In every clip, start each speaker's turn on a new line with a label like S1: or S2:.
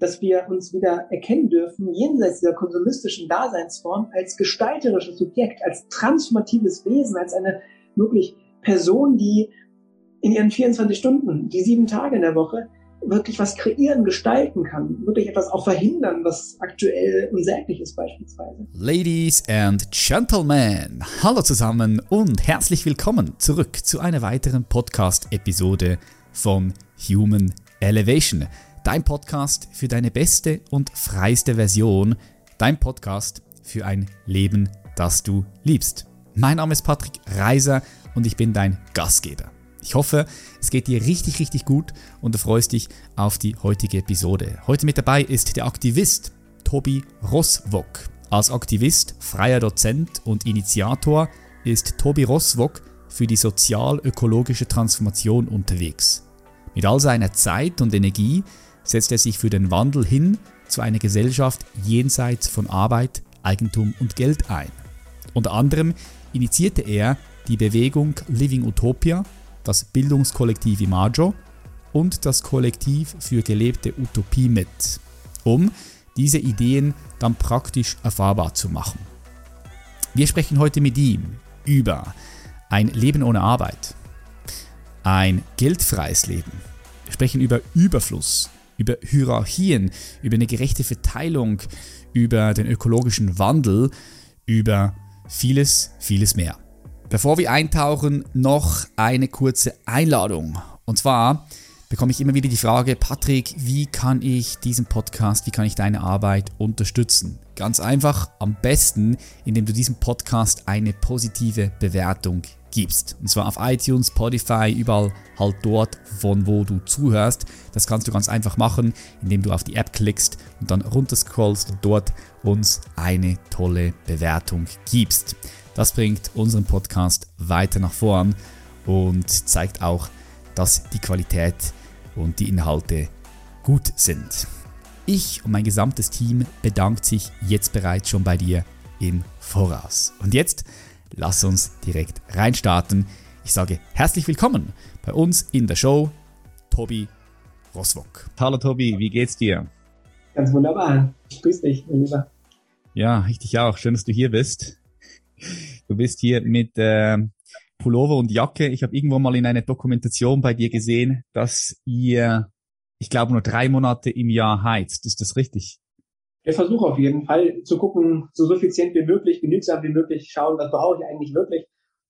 S1: dass wir uns wieder erkennen dürfen, jenseits dieser konsumistischen Daseinsform, als gestalterisches Subjekt, als transformatives Wesen, als eine wirklich Person, die in ihren 24 Stunden, die sieben Tage in der Woche, wirklich was kreieren, gestalten kann, wirklich etwas auch verhindern, was aktuell unsäglich ist beispielsweise.
S2: Ladies and Gentlemen, hallo zusammen und herzlich willkommen zurück zu einer weiteren Podcast-Episode von Human Elevation. Dein Podcast für deine beste und freiste Version, dein Podcast für ein Leben, das du liebst. Mein Name ist Patrick Reiser und ich bin dein Gastgeber. Ich hoffe, es geht dir richtig, richtig gut und du freust dich auf die heutige Episode. Heute mit dabei ist der Aktivist Tobi Roswok. Als Aktivist, freier Dozent und Initiator ist Tobi Roswok für die sozial-ökologische Transformation unterwegs. Mit all seiner Zeit und Energie setzt er sich für den Wandel hin zu einer Gesellschaft jenseits von Arbeit, Eigentum und Geld ein. Unter anderem initiierte er die Bewegung Living Utopia das Bildungskollektiv Imago und das Kollektiv für gelebte Utopie mit, um diese Ideen dann praktisch erfahrbar zu machen. Wir sprechen heute mit ihm über ein Leben ohne Arbeit, ein geldfreies Leben. Wir sprechen über Überfluss, über Hierarchien, über eine gerechte Verteilung, über den ökologischen Wandel, über vieles, vieles mehr. Bevor wir eintauchen, noch eine kurze Einladung. Und zwar bekomme ich immer wieder die Frage, Patrick, wie kann ich diesen Podcast, wie kann ich deine Arbeit unterstützen? Ganz einfach, am besten, indem du diesem Podcast eine positive Bewertung gibst. Und zwar auf iTunes, Spotify, überall halt dort, von wo du zuhörst. Das kannst du ganz einfach machen, indem du auf die App klickst und dann runterscrollst und dort uns eine tolle Bewertung gibst. Das bringt unseren Podcast weiter nach vorn und zeigt auch, dass die Qualität und die Inhalte gut sind. Ich und mein gesamtes Team bedankt sich jetzt bereits schon bei dir im Voraus. Und jetzt lass uns direkt reinstarten. Ich sage herzlich willkommen bei uns in der Show, Tobi Roswok. Hallo Tobi, wie geht's dir?
S1: Ganz wunderbar. Ich grüße dich, mein Lieber.
S2: Ja, ich dich auch. Schön, dass du hier bist. Du bist hier mit äh, Pullover und Jacke. Ich habe irgendwo mal in einer Dokumentation bei dir gesehen, dass ihr, ich glaube, nur drei Monate im Jahr heizt. Ist das richtig?
S1: Wir versuchen auf jeden Fall zu gucken, so suffizient wie möglich, genügsam wie möglich, schauen, was brauche ich eigentlich wirklich.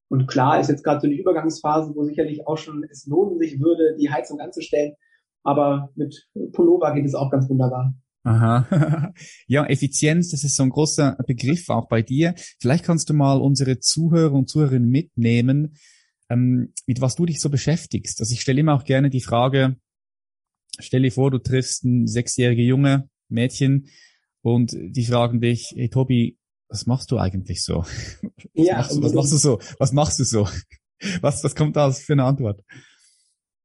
S1: Und klar ist jetzt gerade so eine Übergangsphase, wo sicherlich auch schon es lohnen sich würde, die Heizung anzustellen. Aber mit Pullover geht es auch ganz wunderbar.
S2: Aha. ja, Effizienz, das ist so ein großer Begriff auch bei dir. Vielleicht kannst du mal unsere Zuhörer und Zuhörerinnen mitnehmen, ähm, mit was du dich so beschäftigst. Also ich stelle immer auch gerne die Frage, stell dir vor, du triffst ein sechsjährige junge Mädchen und die fragen dich, hey Tobi, was machst du eigentlich so? Was, ja, machst, du, was machst du so? Was machst du so? Was, was kommt da für eine Antwort?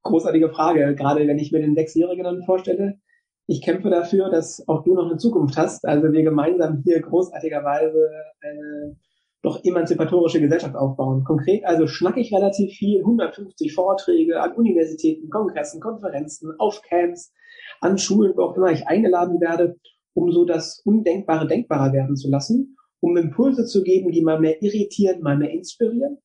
S1: Großartige Frage, gerade wenn ich mir den Sechsjährigen dann vorstelle ich kämpfe dafür, dass auch du noch eine Zukunft hast. Also wir gemeinsam hier großartigerweise eine doch emanzipatorische Gesellschaft aufbauen. Konkret also schnacke ich relativ viel, 150 Vorträge an Universitäten, Kongressen, Konferenzen, auf Camps, an Schulen, wo auch immer ich eingeladen werde, um so das Undenkbare denkbarer werden zu lassen, um Impulse zu geben, die mal mehr irritieren, mal mehr inspirieren.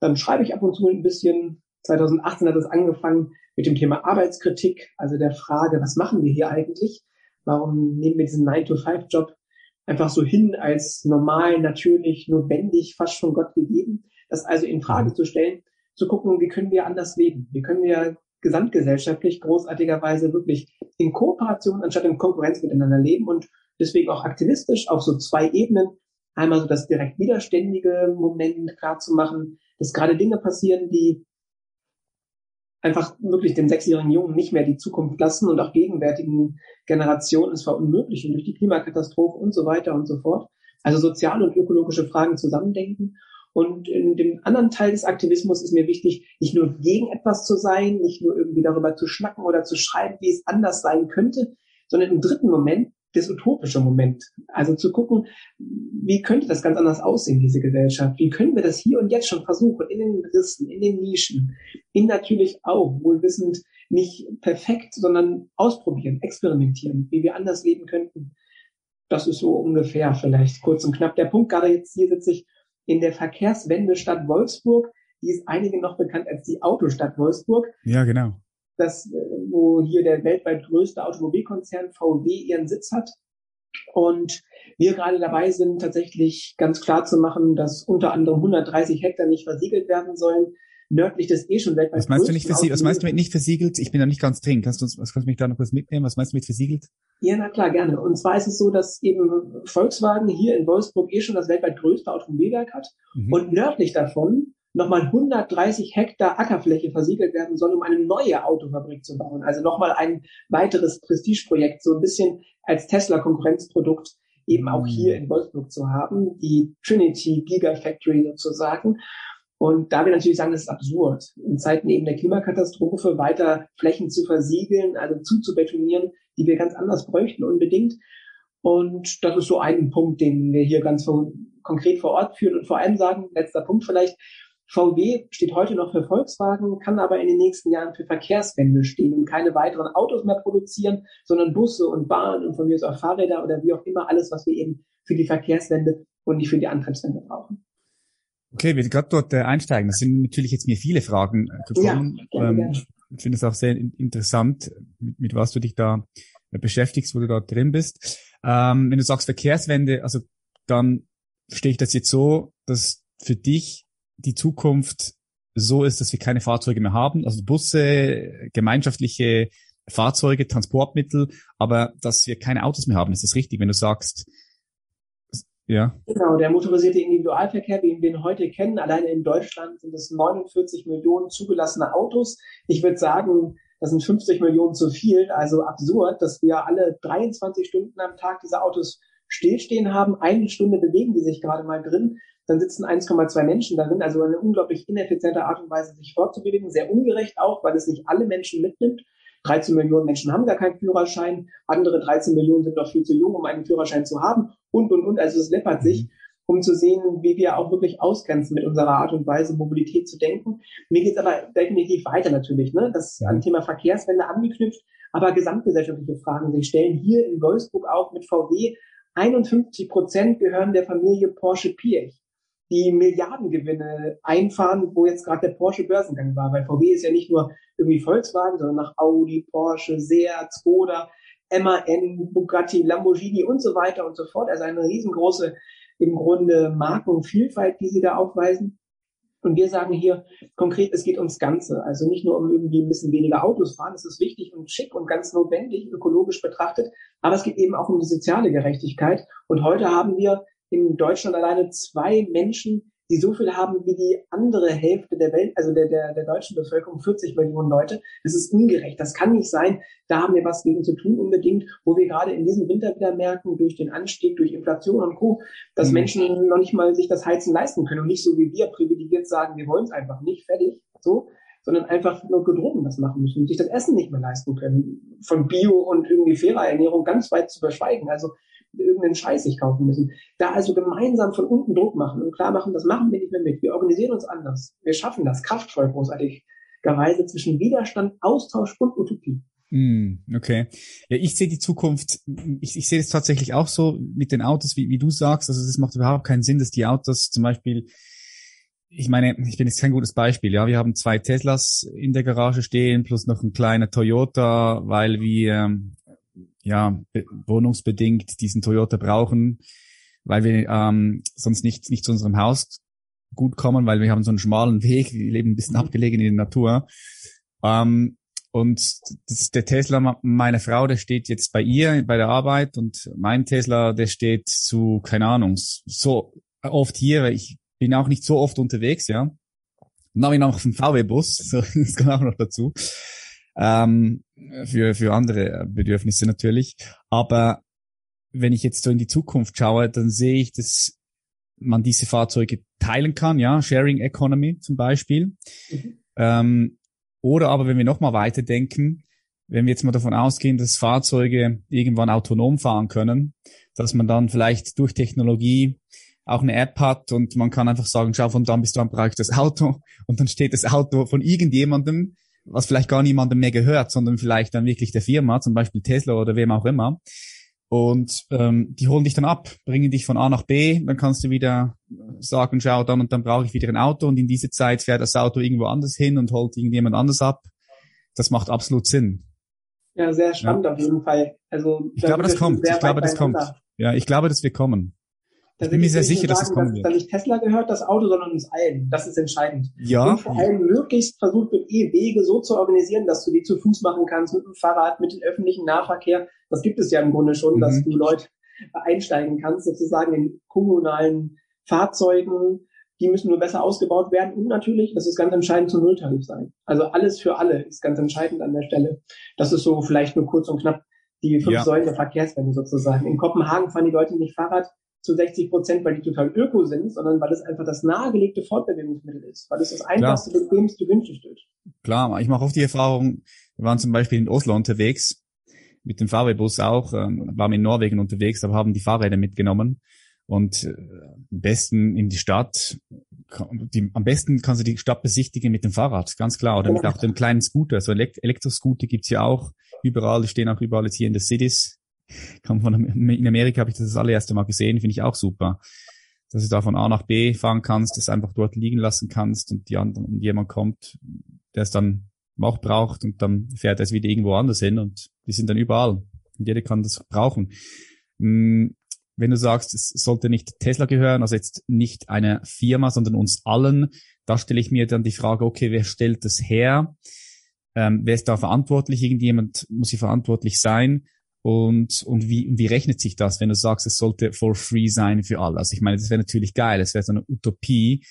S1: Dann schreibe ich ab und zu ein bisschen. 2018 hat es angefangen, mit dem Thema Arbeitskritik, also der Frage, was machen wir hier eigentlich? Warum nehmen wir diesen 9-to-5-Job einfach so hin als normal, natürlich, notwendig, fast schon Gott gegeben? Das also in Frage zu stellen, zu gucken, wie können wir anders leben? Wie können wir gesamtgesellschaftlich großartigerweise wirklich in Kooperation anstatt in Konkurrenz miteinander leben und deswegen auch aktivistisch auf so zwei Ebenen. Einmal so das direkt widerständige Moment klar zu machen, dass gerade Dinge passieren, die einfach wirklich dem sechsjährigen Jungen nicht mehr die Zukunft lassen und auch gegenwärtigen Generationen es verunmöglichen durch die Klimakatastrophe und so weiter und so fort. Also soziale und ökologische Fragen zusammendenken. Und in dem anderen Teil des Aktivismus ist mir wichtig, nicht nur gegen etwas zu sein, nicht nur irgendwie darüber zu schnacken oder zu schreiben, wie es anders sein könnte, sondern im dritten Moment das utopische Moment. Also zu gucken, wie könnte das ganz anders aussehen, diese Gesellschaft? Wie können wir das hier und jetzt schon versuchen, in den Rissen, in den Nischen, in natürlich auch wohlwissend nicht perfekt, sondern ausprobieren, experimentieren, wie wir anders leben könnten. Das ist so ungefähr vielleicht kurz und knapp der Punkt. Gerade jetzt hier sitze ich in der Verkehrswende Stadt Wolfsburg. Die ist einigen noch bekannt als die Autostadt Wolfsburg.
S2: Ja, genau.
S1: Das, äh, wo hier der weltweit größte Automobilkonzern VW ihren Sitz hat. Und wir gerade dabei sind, tatsächlich ganz klar zu machen, dass unter anderem 130 Hektar nicht versiegelt werden sollen. Nördlich des eh schon weltweit
S2: was meinst du nicht versiegelt? Was meinst du mit nicht versiegelt? Ich bin da nicht ganz drin. Kannst du, uns, was kannst du mich da noch kurz mitnehmen? Was meinst du mit versiegelt?
S1: Ja, na klar, gerne. Und zwar ist es so, dass eben Volkswagen hier in Wolfsburg eh schon das weltweit größte Automobilwerk hat. Mhm. Und nördlich davon nochmal 130 Hektar Ackerfläche versiegelt werden soll, um eine neue Autofabrik zu bauen. Also nochmal ein weiteres Prestigeprojekt, so ein bisschen als Tesla-Konkurrenzprodukt eben auch hier in Wolfsburg zu haben, die Trinity Gigafactory sozusagen. Und da wir natürlich sagen, das ist absurd, in Zeiten eben der Klimakatastrophe weiter Flächen zu versiegeln, also zuzubetonieren, die wir ganz anders bräuchten unbedingt. Und das ist so ein Punkt, den wir hier ganz konkret vor Ort führen und vor allem sagen, letzter Punkt vielleicht, VW steht heute noch für Volkswagen, kann aber in den nächsten Jahren für Verkehrswende stehen und keine weiteren Autos mehr produzieren, sondern Busse und Bahnen und von mir aus auch Fahrräder oder wie auch immer alles, was wir eben für die Verkehrswende und nicht für die Antriebswende brauchen.
S2: Okay, wir gerade dort äh, einsteigen. Das sind natürlich jetzt mir viele Fragen äh, gekommen. Ja, ähm. Ich finde es auch sehr interessant, mit, mit, was du dich da äh, beschäftigst, wo du da drin bist. Ähm, wenn du sagst Verkehrswende, also dann verstehe ich das jetzt so, dass für dich die Zukunft so ist, dass wir keine Fahrzeuge mehr haben, also Busse, gemeinschaftliche Fahrzeuge, Transportmittel, aber dass wir keine Autos mehr haben. Ist das richtig, wenn du sagst, ja?
S1: Genau, der motorisierte Individualverkehr, wie wir ihn heute kennen, alleine in Deutschland sind es 49 Millionen zugelassene Autos. Ich würde sagen, das sind 50 Millionen zu viel, also absurd, dass wir alle 23 Stunden am Tag diese Autos stillstehen haben. Eine Stunde bewegen die sich gerade mal drin dann sitzen 1,2 Menschen darin, also eine unglaublich ineffiziente Art und Weise, sich fortzubewegen, sehr ungerecht auch, weil es nicht alle Menschen mitnimmt. 13 Millionen Menschen haben gar keinen Führerschein, andere 13 Millionen sind noch viel zu jung, um einen Führerschein zu haben und, und, und. Also es läppert sich, mhm. um zu sehen, wie wir auch wirklich ausgrenzen mit unserer Art und Weise, Mobilität zu denken. Mir geht es aber definitiv weiter natürlich, ne? das an Thema Verkehrswende angeknüpft, aber gesamtgesellschaftliche Fragen sich stellen. Hier in Wolfsburg auch mit VW 51 Prozent gehören der Familie Porsche Piech die Milliardengewinne einfahren, wo jetzt gerade der Porsche Börsengang war. Weil VW ist ja nicht nur irgendwie Volkswagen, sondern nach Audi, Porsche, Seat, Skoda, MAN, Bugatti, Lamborghini und so weiter und so fort. Also eine riesengroße im Grunde Markenvielfalt, die sie da aufweisen. Und wir sagen hier konkret, es geht ums Ganze. Also nicht nur um irgendwie ein bisschen weniger Autos fahren, das ist wichtig und schick und ganz notwendig, ökologisch betrachtet, aber es geht eben auch um die soziale Gerechtigkeit. Und heute haben wir in Deutschland alleine zwei Menschen, die so viel haben wie die andere Hälfte der Welt, also der, der, der deutschen Bevölkerung, 40 Millionen Leute. Das ist ungerecht. Das kann nicht sein. Da haben wir was gegen zu tun unbedingt, wo wir gerade in diesem Winter wieder merken, durch den Anstieg, durch Inflation und Co., dass mhm. Menschen noch nicht mal sich das Heizen leisten können und nicht so wie wir privilegiert sagen, wir wollen es einfach nicht, fertig, so, sondern einfach nur gedrungen das machen müssen und sich das Essen nicht mehr leisten können. Von Bio und irgendwie fairer Ernährung ganz weit zu verschweigen. Also irgendeinen Scheiß sich kaufen müssen. Da also gemeinsam von unten Druck machen und klar machen, das machen wir nicht mehr mit. Wir organisieren uns anders. Wir schaffen das kraftvoll großartigerweise zwischen Widerstand, Austausch und Utopie.
S2: Mm, okay. Ja, ich sehe die Zukunft, ich, ich sehe das tatsächlich auch so mit den Autos, wie, wie du sagst. Also es macht überhaupt keinen Sinn, dass die Autos zum Beispiel, ich meine, ich bin jetzt kein gutes Beispiel, ja, wir haben zwei Teslas in der Garage stehen, plus noch ein kleiner Toyota, weil wir ja, wohnungsbedingt diesen Toyota brauchen, weil wir ähm, sonst nicht, nicht zu unserem Haus gut kommen, weil wir haben so einen schmalen Weg, wir leben ein bisschen mhm. abgelegen in der Natur. Ähm, und das, der Tesla meiner Frau, der steht jetzt bei ihr bei der Arbeit und mein Tesla, der steht zu, keine Ahnung, so oft hier, weil ich bin auch nicht so oft unterwegs, ja. Dann habe ich noch einen VW-Bus, so, das kommt auch noch dazu ähm, für, für andere Bedürfnisse natürlich. Aber wenn ich jetzt so in die Zukunft schaue, dann sehe ich, dass man diese Fahrzeuge teilen kann, ja, Sharing Economy zum Beispiel. Mhm. Ähm, oder aber wenn wir nochmal weiterdenken, wenn wir jetzt mal davon ausgehen, dass Fahrzeuge irgendwann autonom fahren können, dass man dann vielleicht durch Technologie auch eine App hat und man kann einfach sagen, schau, von dann bis dann brauche ich das Auto und dann steht das Auto von irgendjemandem was vielleicht gar niemandem mehr gehört, sondern vielleicht dann wirklich der Firma, zum Beispiel Tesla oder wem auch immer. Und ähm, die holen dich dann ab, bringen dich von A nach B, dann kannst du wieder sagen, schau dann und dann brauche ich wieder ein Auto und in diese Zeit fährt das Auto irgendwo anders hin und holt irgendjemand anders ab. Das macht absolut Sinn.
S1: Ja, sehr spannend ja. auf jeden Fall.
S2: Also ich glaube, das kommt. Ich glaube, das kommt. Ja, ich glaube, dass wir kommen. Da ich bin mir sehr sicher, dass es kommen
S1: wird. Dass nicht Tesla gehört, das Auto, sondern uns allen. Das ist entscheidend.
S2: Ja.
S1: Und vor allem möglichst versucht wird, eh Wege so zu organisieren, dass du die zu Fuß machen kannst, mit dem Fahrrad, mit dem öffentlichen Nahverkehr. Das gibt es ja im Grunde schon, mhm. dass du Leute einsteigen kannst, sozusagen in kommunalen Fahrzeugen. Die müssen nur besser ausgebaut werden. Und natürlich, das ist ganz entscheidend, zum Nulltarif sein. Also alles für alle ist ganz entscheidend an der Stelle. Das ist so vielleicht nur kurz und knapp die fünf ja. Säulen der Verkehrswende sozusagen. In Kopenhagen fahren die Leute nicht Fahrrad, zu 60 Prozent, weil die total öko sind, sondern weil es einfach das nahegelegte Fortbewegungsmittel ist, weil es das einfachste, Klar. bequemste, günstigste ist.
S2: Klar, ich mache oft die Erfahrung, wir waren zum Beispiel in Oslo unterwegs, mit dem Fahrradbus auch, ähm, waren in Norwegen unterwegs, aber haben die Fahrräder mitgenommen und äh, am besten in die Stadt, die, am besten kannst du die Stadt besichtigen mit dem Fahrrad, ganz klar, oder mit auch dem kleinen Scooter, so Elekt Elektroscooter gibt's ja auch überall, die stehen auch überall jetzt hier in den Cities, Kam von, in Amerika habe ich das das allererste Mal gesehen, finde ich auch super. Dass du da von A nach B fahren kannst, das einfach dort liegen lassen kannst und die anderen, und jemand kommt, der es dann auch braucht und dann fährt er es wieder irgendwo anders hin und die sind dann überall. Und jeder kann das brauchen. Hm, wenn du sagst, es sollte nicht Tesla gehören, also jetzt nicht einer Firma, sondern uns allen, da stelle ich mir dann die Frage, okay, wer stellt das her? Ähm, wer ist da verantwortlich? Irgendjemand muss hier verantwortlich sein. Und, und wie, wie rechnet sich das, wenn du sagst, es sollte for free sein für alle? Also ich meine, das wäre natürlich geil, es wäre so eine Utopie,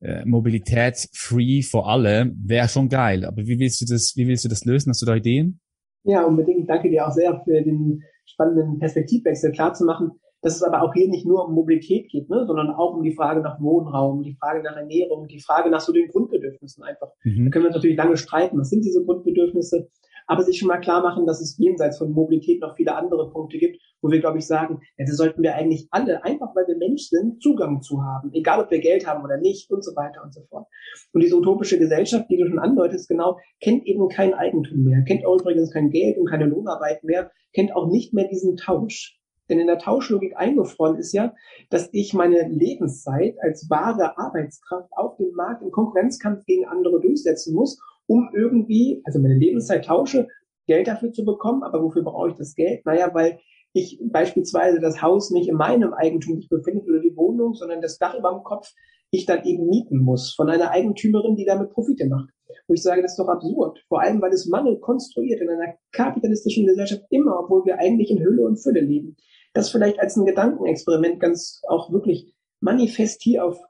S2: äh, Mobilität free for alle, wäre schon geil. Aber wie willst du das, wie willst du das lösen? Hast du da Ideen?
S1: Ja, unbedingt. Danke dir auch sehr für den spannenden Perspektivwechsel klar zu machen, dass es aber auch hier nicht nur um Mobilität geht, ne, sondern auch um die Frage nach Wohnraum, die Frage nach Ernährung, die Frage nach so den Grundbedürfnissen einfach. Mhm. Da können wir uns natürlich lange streiten. Was sind diese Grundbedürfnisse? Aber sich schon mal klar machen, dass es jenseits von Mobilität noch viele andere Punkte gibt, wo wir, glaube ich, sagen, ja, da sollten wir eigentlich alle, einfach weil wir Mensch sind, Zugang zu haben, egal ob wir Geld haben oder nicht und so weiter und so fort. Und diese utopische Gesellschaft, die du schon andeutest, genau, kennt eben kein Eigentum mehr, kennt auch übrigens kein Geld und keine Lohnarbeit mehr, kennt auch nicht mehr diesen Tausch. Denn in der Tauschlogik eingefroren ist ja, dass ich meine Lebenszeit als wahre Arbeitskraft auf dem Markt im Konkurrenzkampf gegen andere durchsetzen muss um irgendwie, also meine Lebenszeit tausche, Geld dafür zu bekommen. Aber wofür brauche ich das Geld? Naja, weil ich beispielsweise das Haus nicht in meinem Eigentum sich befindet oder die Wohnung, sondern das Dach über dem Kopf ich dann eben mieten muss von einer Eigentümerin, die damit Profite macht. Wo ich sage, das ist doch absurd. Vor allem, weil es Mangel konstruiert in einer kapitalistischen Gesellschaft immer, obwohl wir eigentlich in Hülle und Fülle leben. Das vielleicht als ein Gedankenexperiment ganz auch wirklich manifest hier auf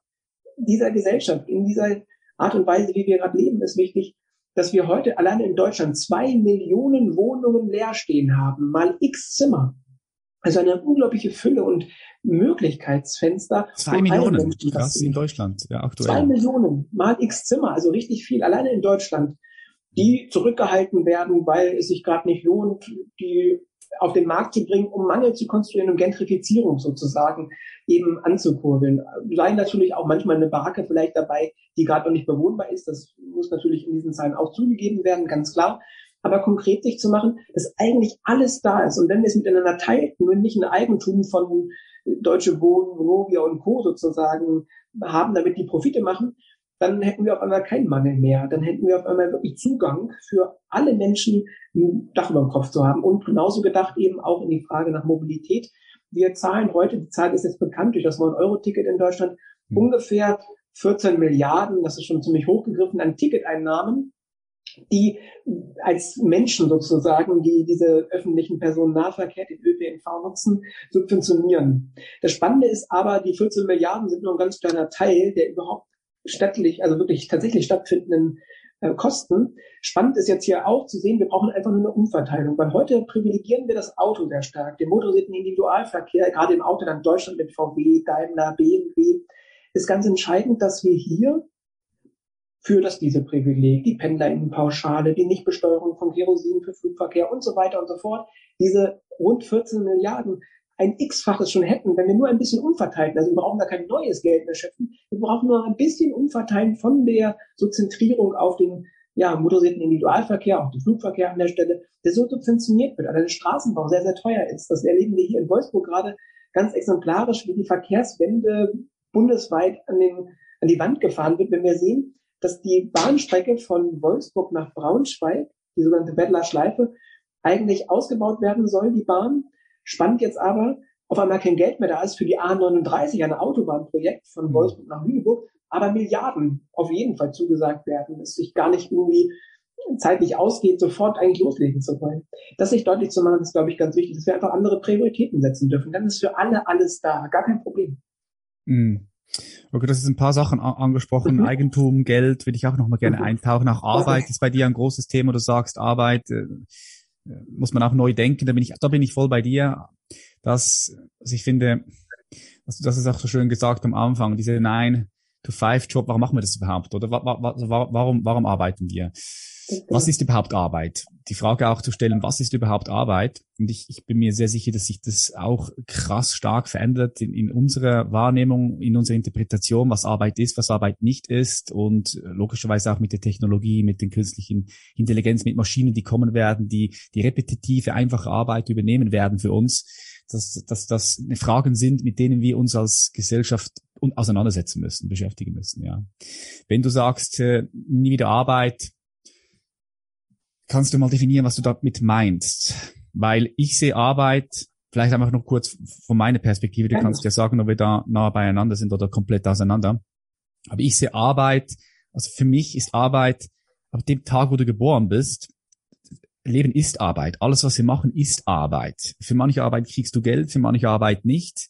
S1: dieser Gesellschaft, in dieser Art und Weise, wie wir gerade leben, ist wichtig, dass wir heute alleine in Deutschland zwei Millionen Wohnungen leer stehen haben, mal x Zimmer. Also eine unglaubliche Fülle und Möglichkeitsfenster.
S2: Zwei Millionen, krass in Deutschland, ja, aktuell.
S1: Zwei Millionen, mal x Zimmer, also richtig viel, alleine in Deutschland, die zurückgehalten werden, weil es sich gerade nicht lohnt, die auf den Markt zu bringen, um Mangel zu konstruieren und Gentrifizierung sozusagen eben anzukurbeln. Sei natürlich auch manchmal eine Baracke vielleicht dabei, die gerade noch nicht bewohnbar ist. Das muss natürlich in diesen Zahlen auch zugegeben werden, ganz klar. Aber konkret sich zu machen, dass eigentlich alles da ist. Und wenn wir es miteinander teilen und nicht ein Eigentum von Deutsche Wohnen, Vonovia und Co. sozusagen haben, damit die Profite machen, dann hätten wir auf einmal keinen Mangel mehr. Dann hätten wir auf einmal wirklich Zugang für alle Menschen, ein Dach über dem Kopf zu haben. Und genauso gedacht eben auch in die Frage nach Mobilität. Wir zahlen heute, die Zahl ist jetzt bekannt durch das 9-Euro-Ticket in Deutschland, mhm. ungefähr 14 Milliarden, das ist schon ziemlich hochgegriffen, an Ticketeinnahmen, die als Menschen sozusagen, die diese öffentlichen Personennahverkehr, den ÖPNV nutzen, subventionieren. Das Spannende ist aber, die 14 Milliarden sind nur ein ganz kleiner Teil der überhaupt stattlich, also wirklich tatsächlich stattfindenden äh, Kosten. Spannend ist jetzt hier auch zu sehen, wir brauchen einfach nur eine Umverteilung, weil heute privilegieren wir das Auto sehr stark, den motorisierten Individualverkehr, gerade im Autoland Deutschland mit VW, Daimler, BMW, ist ganz entscheidend, dass wir hier für das Dieselprivileg, die Pendlerinnenpauschale, die Nichtbesteuerung von Kerosin für Flugverkehr und so weiter und so fort, diese rund 14 Milliarden ein X-faches schon hätten, wenn wir nur ein bisschen umverteilen. Also wir brauchen da kein neues Geld mehr schöpfen. Wir brauchen nur ein bisschen umverteilen von der so Zentrierung auf den ja, motorisierten Individualverkehr, auch den Flugverkehr an der Stelle, der so subventioniert wird, also der Straßenbau sehr, sehr teuer ist. Das erleben wir hier in Wolfsburg gerade ganz exemplarisch, wie die Verkehrswende bundesweit an, den, an die Wand gefahren wird, wenn wir sehen, dass die Bahnstrecke von Wolfsburg nach Braunschweig, die sogenannte Bettler Schleife, eigentlich ausgebaut werden soll, die Bahn. Spannend jetzt aber, auf einmal kein Geld mehr da ist für die A39, ein Autobahnprojekt von mhm. Wolfsburg nach Lüneburg, aber Milliarden auf jeden Fall zugesagt werden, es sich gar nicht irgendwie zeitlich ausgeht, sofort eigentlich loslegen zu wollen. Das sich deutlich zu machen, ist, glaube ich, ganz wichtig, dass wir einfach andere Prioritäten setzen dürfen. Dann ist für alle alles da, gar kein Problem.
S2: Mhm. Okay, das ist ein paar Sachen angesprochen. Mhm. Eigentum, Geld, würde ich auch noch mal gerne mhm. eintauchen. Auch Arbeit ist bei dir ein großes Thema. Du sagst, Arbeit äh, muss man auch neu denken. Da bin ich, da bin ich voll bei dir. Dass, also ich finde, dass du das ist auch so schön gesagt am Anfang, diese Nine to Five Job. Warum machen wir das überhaupt? Oder warum, warum arbeiten wir? Was ist überhaupt Arbeit? Die Frage auch zu stellen, was ist überhaupt Arbeit? Und ich, ich bin mir sehr sicher, dass sich das auch krass stark verändert in, in unserer Wahrnehmung, in unserer Interpretation, was Arbeit ist, was Arbeit nicht ist und logischerweise auch mit der Technologie, mit den künstlichen Intelligenz, mit Maschinen, die kommen werden, die die repetitive, einfache Arbeit übernehmen werden für uns, dass, dass das Fragen sind, mit denen wir uns als Gesellschaft auseinandersetzen müssen, beschäftigen müssen, ja. Wenn du sagst, äh, nie wieder Arbeit, Kannst du mal definieren, was du damit meinst? Weil ich sehe Arbeit, vielleicht einfach noch kurz von meiner Perspektive, du kannst ja sagen, ob wir da nah beieinander sind oder komplett auseinander. Aber ich sehe Arbeit, also für mich ist Arbeit, ab dem Tag, wo du geboren bist, Leben ist Arbeit. Alles, was wir machen, ist Arbeit. Für manche Arbeit kriegst du Geld, für manche Arbeit nicht.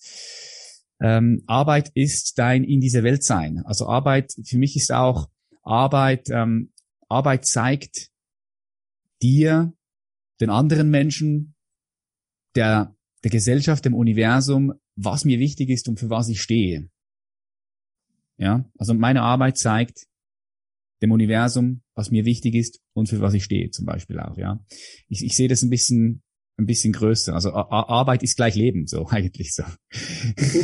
S2: Ähm, Arbeit ist dein in dieser Welt sein. Also Arbeit, für mich ist auch Arbeit, ähm, Arbeit zeigt, dir, den anderen Menschen, der, der Gesellschaft, dem Universum, was mir wichtig ist und für was ich stehe. Ja, also meine Arbeit zeigt dem Universum, was mir wichtig ist und für was ich stehe, zum Beispiel auch, ja. Ich, ich sehe das ein bisschen, ein bisschen größer. Also Arbeit ist gleich Leben, so eigentlich so.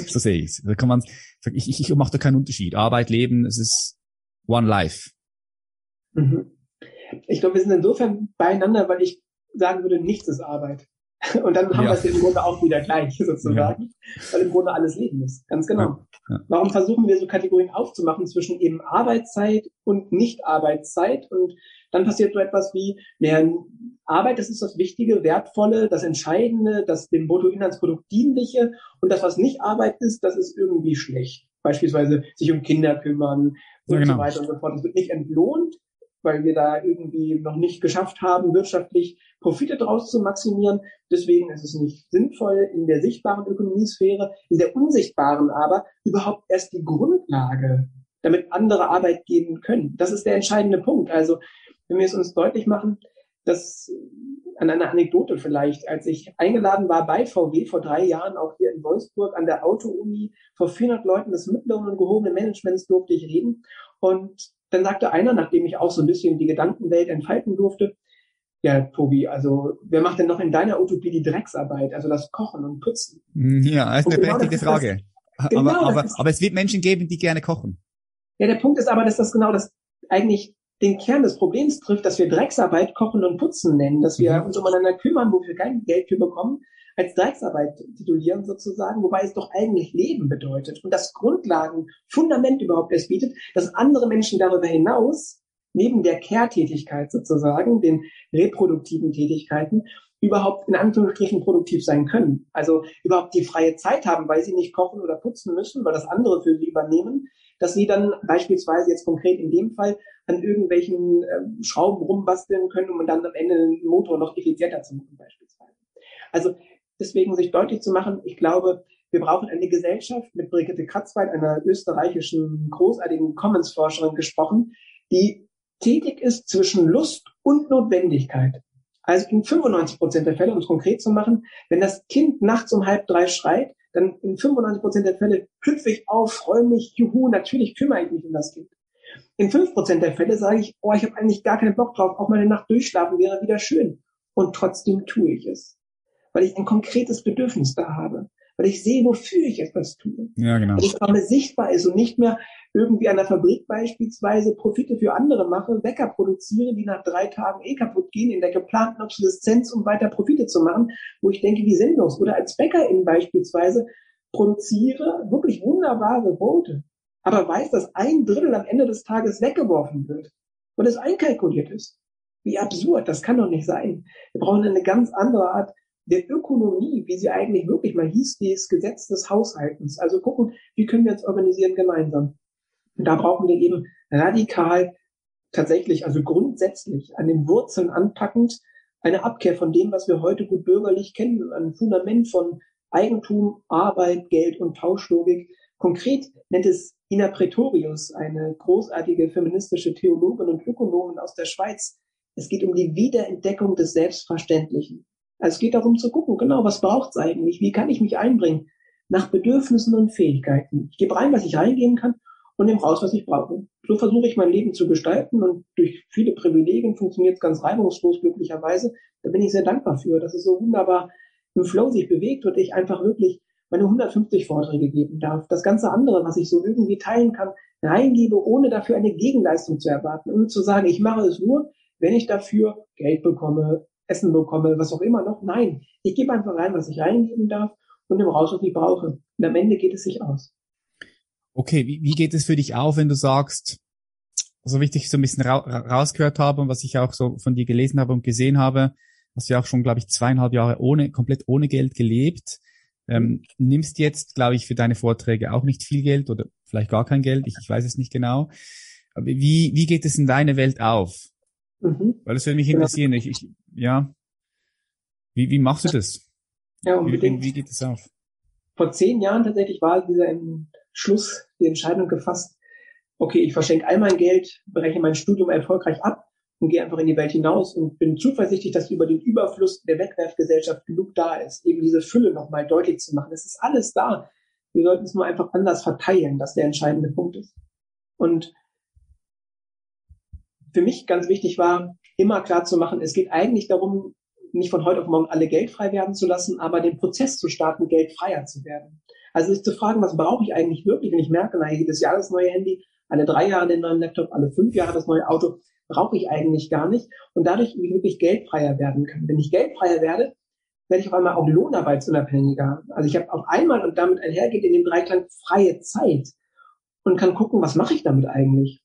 S2: so sehe ich es. Da kann man, ich, ich, ich mache da keinen Unterschied. Arbeit, Leben, es ist one life.
S1: Mhm ich glaube, wir sind insofern beieinander, weil ich sagen würde, nichts ist Arbeit. Und dann haben ja. wir es im Grunde auch wieder gleich, sozusagen, ja. weil im Grunde alles Leben ist. Ganz genau. Ja. Warum versuchen wir so Kategorien aufzumachen zwischen eben Arbeitszeit und Nicht-Arbeitszeit? Und dann passiert so etwas wie, naja, Arbeit, das ist das Wichtige, Wertvolle, das Entscheidende, das dem Bruttoinlandsprodukt dienliche. Und das, was nicht Arbeit ist, das ist irgendwie schlecht. Beispielsweise sich um Kinder kümmern und genau. so weiter und so fort. Das wird nicht entlohnt, weil wir da irgendwie noch nicht geschafft haben, wirtschaftlich Profite draus zu maximieren. Deswegen ist es nicht sinnvoll, in der sichtbaren Ökonomiesphäre, in der unsichtbaren aber überhaupt erst die Grundlage, damit andere Arbeit geben können. Das ist der entscheidende Punkt. Also, wenn wir es uns deutlich machen, dass an einer Anekdote vielleicht, als ich eingeladen war bei VW vor drei Jahren, auch hier in Wolfsburg an der Auto-Uni, vor 400 Leuten des mittleren und gehobenen Managements durfte ich reden. Und dann sagte einer, nachdem ich auch so ein bisschen die Gedankenwelt entfalten durfte, ja, Tobi, also wer macht denn noch in deiner Utopie die Drecksarbeit, also das Kochen und Putzen?
S2: Hm, ja, das ist eine genau berechtigte Frage. Das, genau, aber, aber, aber es wird Menschen geben, die gerne kochen.
S1: Ja, der Punkt ist aber, dass das genau das eigentlich den Kern des Problems trifft, dass wir Drecksarbeit Kochen und Putzen nennen, dass wir mhm. uns umeinander kümmern, wo wir kein Geld für bekommen, als Drecksarbeit titulieren sozusagen, wobei es doch eigentlich Leben bedeutet und das Grundlagen, Fundament überhaupt erst bietet, dass andere Menschen darüber hinaus, neben der Care-Tätigkeit sozusagen, den reproduktiven Tätigkeiten, überhaupt in Anführungsstrichen produktiv sein können. Also überhaupt die freie Zeit haben, weil sie nicht kochen oder putzen müssen, weil das andere für sie übernehmen, dass sie dann beispielsweise jetzt konkret in dem Fall an irgendwelchen äh, Schrauben rumbasteln können, um dann am Ende den Motor noch effizienter zu machen beispielsweise. Also deswegen sich deutlich zu machen, ich glaube, wir brauchen eine Gesellschaft mit Brigitte Kratzweit, einer österreichischen großartigen Commons-Forscherin gesprochen, die tätig ist zwischen Lust und Notwendigkeit. Also in 95 Prozent der Fälle, um es konkret zu machen, wenn das Kind nachts um halb drei schreit, dann in 95 Prozent der Fälle hüpfe ich auf, freue mich, juhu, natürlich kümmere ich mich um das Kind. In fünf Prozent der Fälle sage ich, oh, ich habe eigentlich gar keinen Bock drauf, auch meine Nacht durchschlafen wäre wieder schön. Und trotzdem tue ich es weil ich ein konkretes Bedürfnis da habe, weil ich sehe, wofür ich etwas tue.
S2: Ja, genau.
S1: Weil es gerade sichtbar ist und nicht mehr irgendwie an der Fabrik beispielsweise Profite für andere mache, Wecker produziere, die nach drei Tagen eh kaputt gehen, in der geplanten Obsoleszenz, um weiter Profite zu machen, wo ich denke, wie sinnlos. Oder als Bäckerin beispielsweise produziere wirklich wunderbare Brote, aber weiß, dass ein Drittel am Ende des Tages weggeworfen wird und es einkalkuliert ist. Wie absurd, das kann doch nicht sein. Wir brauchen eine ganz andere Art der Ökonomie, wie sie eigentlich wirklich mal hieß, dieses Gesetz des Haushaltens. Also gucken, wie können wir uns organisieren gemeinsam. Und da brauchen wir eben radikal tatsächlich, also grundsätzlich an den Wurzeln anpackend eine Abkehr von dem, was wir heute gut bürgerlich kennen, ein Fundament von Eigentum, Arbeit, Geld und Tauschlogik. Konkret nennt es Ina Pretorius, eine großartige feministische Theologin und Ökonomin aus der Schweiz. Es geht um die Wiederentdeckung des Selbstverständlichen. Also es geht darum zu gucken, genau, was braucht's eigentlich? Wie kann ich mich einbringen? Nach Bedürfnissen und Fähigkeiten. Ich gebe rein, was ich reingeben kann und nehme raus, was ich brauche. So versuche ich mein Leben zu gestalten und durch viele Privilegien funktioniert es ganz reibungslos, glücklicherweise. Da bin ich sehr dankbar für, dass es so wunderbar im Flow sich bewegt und ich einfach wirklich meine 150 Vorträge geben darf. Das ganze andere, was ich so irgendwie teilen kann, reingebe, ohne dafür eine Gegenleistung zu erwarten, ohne zu sagen, ich mache es nur, wenn ich dafür Geld bekomme, Essen bekomme, was auch immer noch. Nein, ich gebe einfach rein, was ich reingeben darf und nehme raus, was ich brauche. Und am Ende geht es sich aus.
S2: Okay, wie, wie geht es für dich auf, wenn du sagst, so wichtig so ein bisschen ra rausgehört habe und was ich auch so von dir gelesen habe und gesehen habe, hast du ja auch schon, glaube ich, zweieinhalb Jahre ohne, komplett ohne Geld gelebt. Ähm, nimmst jetzt, glaube ich, für deine Vorträge auch nicht viel Geld oder vielleicht gar kein Geld, ich, ich weiß es nicht genau. Wie, wie geht es in deine Welt auf? Mhm. Weil das würde mich interessieren. Ich, ich, ja. Wie, wie machst du das?
S1: Ja, unbedingt. Wie, wie geht es auf? Vor zehn Jahren tatsächlich war dieser Schluss, die Entscheidung gefasst, okay, ich verschenke all mein Geld, breche mein Studium erfolgreich ab und gehe einfach in die Welt hinaus und bin zuversichtlich, dass über den Überfluss der Wegwerfgesellschaft genug da ist, eben diese Fülle nochmal deutlich zu machen. Es ist alles da. Wir sollten es nur einfach anders verteilen, dass der entscheidende Punkt ist. Und für mich ganz wichtig war, immer klar zu machen, es geht eigentlich darum, nicht von heute auf morgen alle geldfrei werden zu lassen, aber den Prozess zu starten, geldfreier zu werden. Also sich zu fragen, was brauche ich eigentlich wirklich, wenn ich merke, na, jedes Jahr das neue Handy, alle drei Jahre den neuen Laptop, alle fünf Jahre das neue Auto, brauche ich eigentlich gar nicht. Und dadurch wirklich geldfreier werden kann. Wenn ich geldfreier werde, werde ich auf einmal auch lohnarbeitsunabhängiger. Also ich habe auf einmal und damit einhergeht in dem Dreiklang freie Zeit und kann gucken, was mache ich damit eigentlich?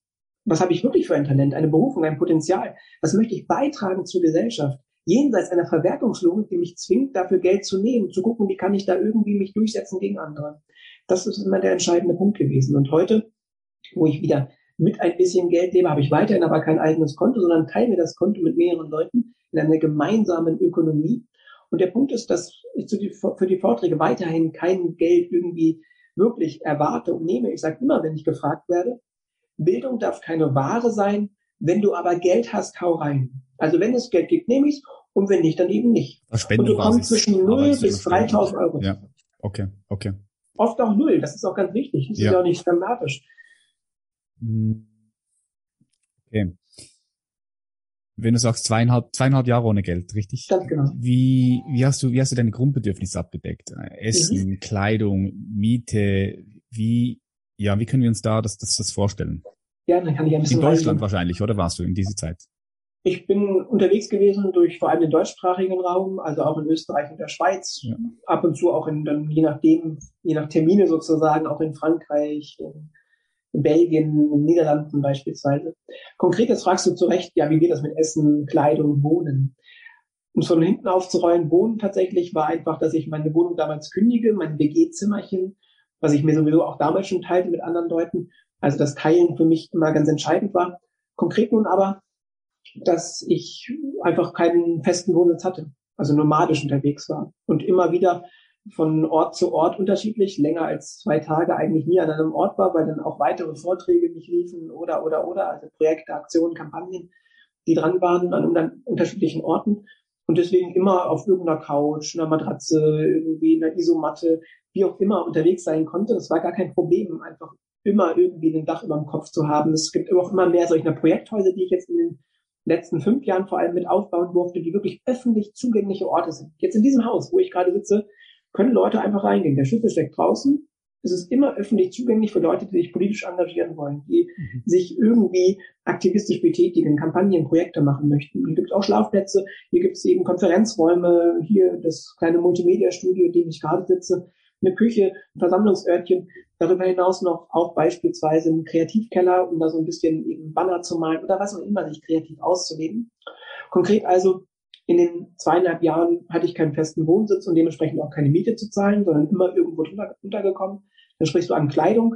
S1: Was habe ich wirklich für ein Talent, eine Berufung, ein Potenzial? Was möchte ich beitragen zur Gesellschaft? Jenseits einer Verwertungslogik, die mich zwingt, dafür Geld zu nehmen, zu gucken, wie kann ich da irgendwie mich durchsetzen gegen andere. Das ist immer der entscheidende Punkt gewesen. Und heute, wo ich wieder mit ein bisschen Geld lebe, habe ich weiterhin aber kein eigenes Konto, sondern teile mir das Konto mit mehreren Leuten in einer gemeinsamen Ökonomie. Und der Punkt ist, dass ich für die Vorträge weiterhin kein Geld irgendwie wirklich erwarte und nehme. Ich sage immer, wenn ich gefragt werde, Bildung darf keine Ware sein. Wenn du aber Geld hast, hau rein. Also wenn es Geld gibt, nehme ich es. Und wenn nicht, dann eben nicht. Und du kommst zwischen 0 bis 3000 Euro.
S2: Ja, okay, okay.
S1: Oft auch 0. Das ist auch ganz wichtig. Das ja. ist ja auch nicht dramatisch.
S2: Hm. Okay. Wenn du sagst zweieinhalb, zweieinhalb Jahre ohne Geld, richtig?
S1: Ganz genau.
S2: Wie, wie hast du, wie hast du deine Grundbedürfnisse abgedeckt? Essen, mhm. Kleidung, Miete, wie, ja, wie können wir uns da das, das, das vorstellen?
S1: Ja, dann kann ich ein bisschen
S2: In Deutschland reingehen. wahrscheinlich, oder warst du in dieser Zeit?
S1: Ich bin unterwegs gewesen durch vor allem den deutschsprachigen Raum, also auch in Österreich und der Schweiz, ja. ab und zu auch in, dann je nachdem, je nach Termine sozusagen, auch in Frankreich, in, in Belgien, in den Niederlanden beispielsweise. Konkret jetzt fragst du zu Recht, ja, wie geht das mit Essen, Kleidung, Wohnen? Um es von hinten aufzurollen, Wohnen tatsächlich war einfach, dass ich meine Wohnung damals kündige, mein WG-Zimmerchen was ich mir sowieso auch damals schon teilte mit anderen Leuten. Also das Teilen für mich immer ganz entscheidend war. Konkret nun aber, dass ich einfach keinen festen Wohnsitz hatte, also nomadisch unterwegs war und immer wieder von Ort zu Ort unterschiedlich, länger als zwei Tage eigentlich nie an einem Ort war, weil dann auch weitere Vorträge mich liefen oder, oder, oder, also Projekte, Aktionen, Kampagnen, die dran waren an unterschiedlichen Orten und deswegen immer auf irgendeiner Couch, einer Matratze, irgendwie einer Isomatte, wie auch immer unterwegs sein konnte. Das war gar kein Problem, einfach immer irgendwie ein Dach über dem Kopf zu haben. Es gibt auch immer mehr solcher Projekthäuser, die ich jetzt in den letzten fünf Jahren vor allem mit aufbauen durfte, die wirklich öffentlich zugängliche Orte sind. Jetzt in diesem Haus, wo ich gerade sitze, können Leute einfach reingehen. Der Schlüssel steckt draußen. es ist immer öffentlich zugänglich für Leute, die sich politisch engagieren wollen, die mhm. sich irgendwie aktivistisch betätigen, Kampagnen, Projekte machen möchten. Hier gibt es auch Schlafplätze, hier gibt es eben Konferenzräume, hier das kleine Multimedia-Studio, in dem ich gerade sitze, eine Küche, ein Versammlungsörtchen. Darüber hinaus noch auch beispielsweise ein Kreativkeller, um da so ein bisschen eben Banner zu malen oder was auch immer, sich kreativ auszuleben. Konkret also in den zweieinhalb Jahren hatte ich keinen festen Wohnsitz und dementsprechend auch keine Miete zu zahlen, sondern immer irgendwo drunter, untergekommen. Dann sprichst du an Kleidung.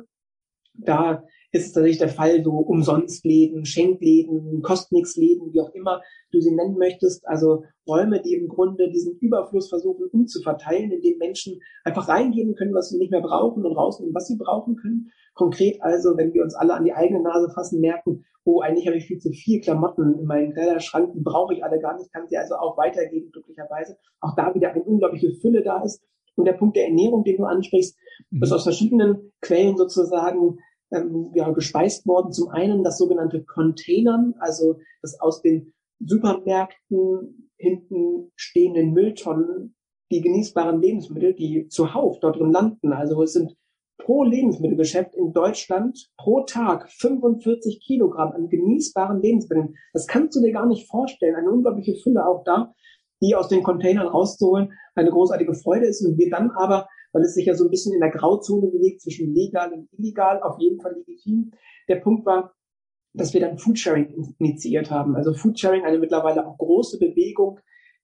S1: Da ist es tatsächlich der Fall, so Umsonstläden, Schenkläden, Kostnixläden, wie auch immer du sie nennen möchtest. Also Räume, die im Grunde diesen Überfluss versuchen umzuverteilen, in dem Menschen einfach reingeben können, was sie nicht mehr brauchen und rausnehmen, was sie brauchen können. Konkret also, wenn wir uns alle an die eigene Nase fassen, merken, oh, eigentlich habe ich viel zu viel Klamotten in meinem Kleiderschrank, die brauche ich alle gar nicht, kann sie also auch weitergeben, glücklicherweise. Auch da wieder eine unglaubliche Fülle da ist. Und der Punkt der Ernährung, den du ansprichst, mhm. ist aus verschiedenen Quellen sozusagen ähm, ja, gespeist worden. Zum einen das sogenannte Containern, also das aus den Supermärkten hinten stehenden Mülltonnen die genießbaren Lebensmittel, die zuhauf dort drin landen. Also es sind pro Lebensmittelgeschäft in Deutschland pro Tag 45 Kilogramm an genießbaren Lebensmitteln. Das kannst du dir gar nicht vorstellen. Eine unglaubliche Fülle auch da, die aus den Containern rauszuholen, eine großartige Freude ist. Und wir dann aber, weil es sich ja so ein bisschen in der Grauzone bewegt zwischen legal und illegal, auf jeden Fall legitim. Der Punkt war, dass wir dann Foodsharing initiiert haben. Also Foodsharing, eine mittlerweile auch große Bewegung,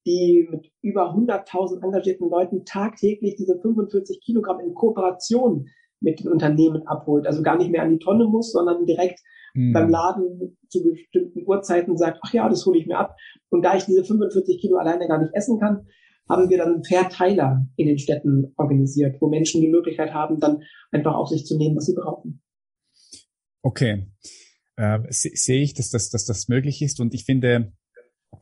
S1: die mit über 100.000 engagierten Leuten tagtäglich diese 45 Kilogramm in Kooperation mit den Unternehmen abholt. Also gar nicht mehr an die Tonne muss, sondern direkt mhm. beim Laden zu bestimmten Uhrzeiten sagt, ach ja, das hole ich mir ab. Und da ich diese 45 Kilo alleine gar nicht essen kann, haben wir dann Verteiler in den Städten organisiert, wo Menschen die Möglichkeit haben, dann einfach auf sich zu nehmen, was sie brauchen.
S2: Okay. Äh, sehe ich, dass das, dass das möglich ist. Und ich finde,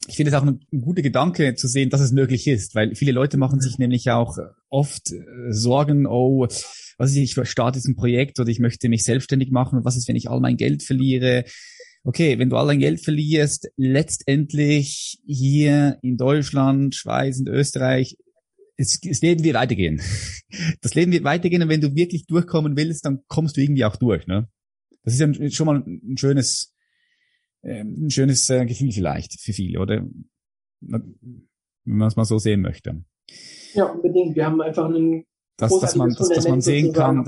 S2: ich finde es auch ein, ein guter Gedanke zu sehen, dass es möglich ist, weil viele Leute machen sich nämlich auch oft äh, Sorgen, oh, was ist, ich starte jetzt ein Projekt oder ich möchte mich selbstständig machen und was ist, wenn ich all mein Geld verliere? Okay, wenn du all dein Geld verlierst, letztendlich hier in Deutschland, Schweiz und Österreich, es, das Leben wird weitergehen. Das Leben wird weitergehen und wenn du wirklich durchkommen willst, dann kommst du irgendwie auch durch. Ne? Das ist ja schon mal ein schönes, ähm, ein schönes äh, Gefühl vielleicht für viele, oder? Wenn man es mal so sehen möchte.
S1: Ja, unbedingt. Wir haben einfach einen
S2: dass, dass man, dass, dass man sehen kann,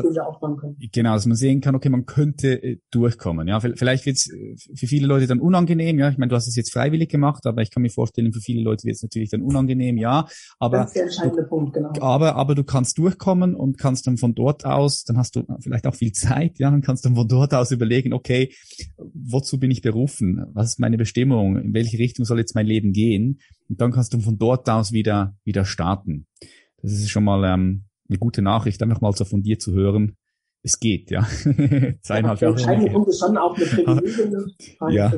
S2: genau, dass man sehen kann, okay, man könnte äh, durchkommen. Ja, vielleicht wird es äh, für viele Leute dann unangenehm. Ja, ich meine, du hast es jetzt freiwillig gemacht, aber ich kann mir vorstellen, für viele Leute wird es natürlich dann unangenehm. Ja, aber
S1: das ist der entscheidende Punkt, genau.
S2: Aber aber du kannst durchkommen und kannst dann von dort aus, dann hast du vielleicht auch viel Zeit. Ja, dann kannst du von dort aus überlegen, okay, wozu bin ich berufen? Was ist meine Bestimmung? In welche Richtung soll jetzt mein Leben gehen? Und dann kannst du von dort aus wieder wieder starten. Das ist schon mal ähm, eine gute Nachricht, einfach mal so von dir zu hören. Es geht, ja.
S1: Zweieinhalb Jahre. Ist schon auch eine Privilegien.
S2: ja.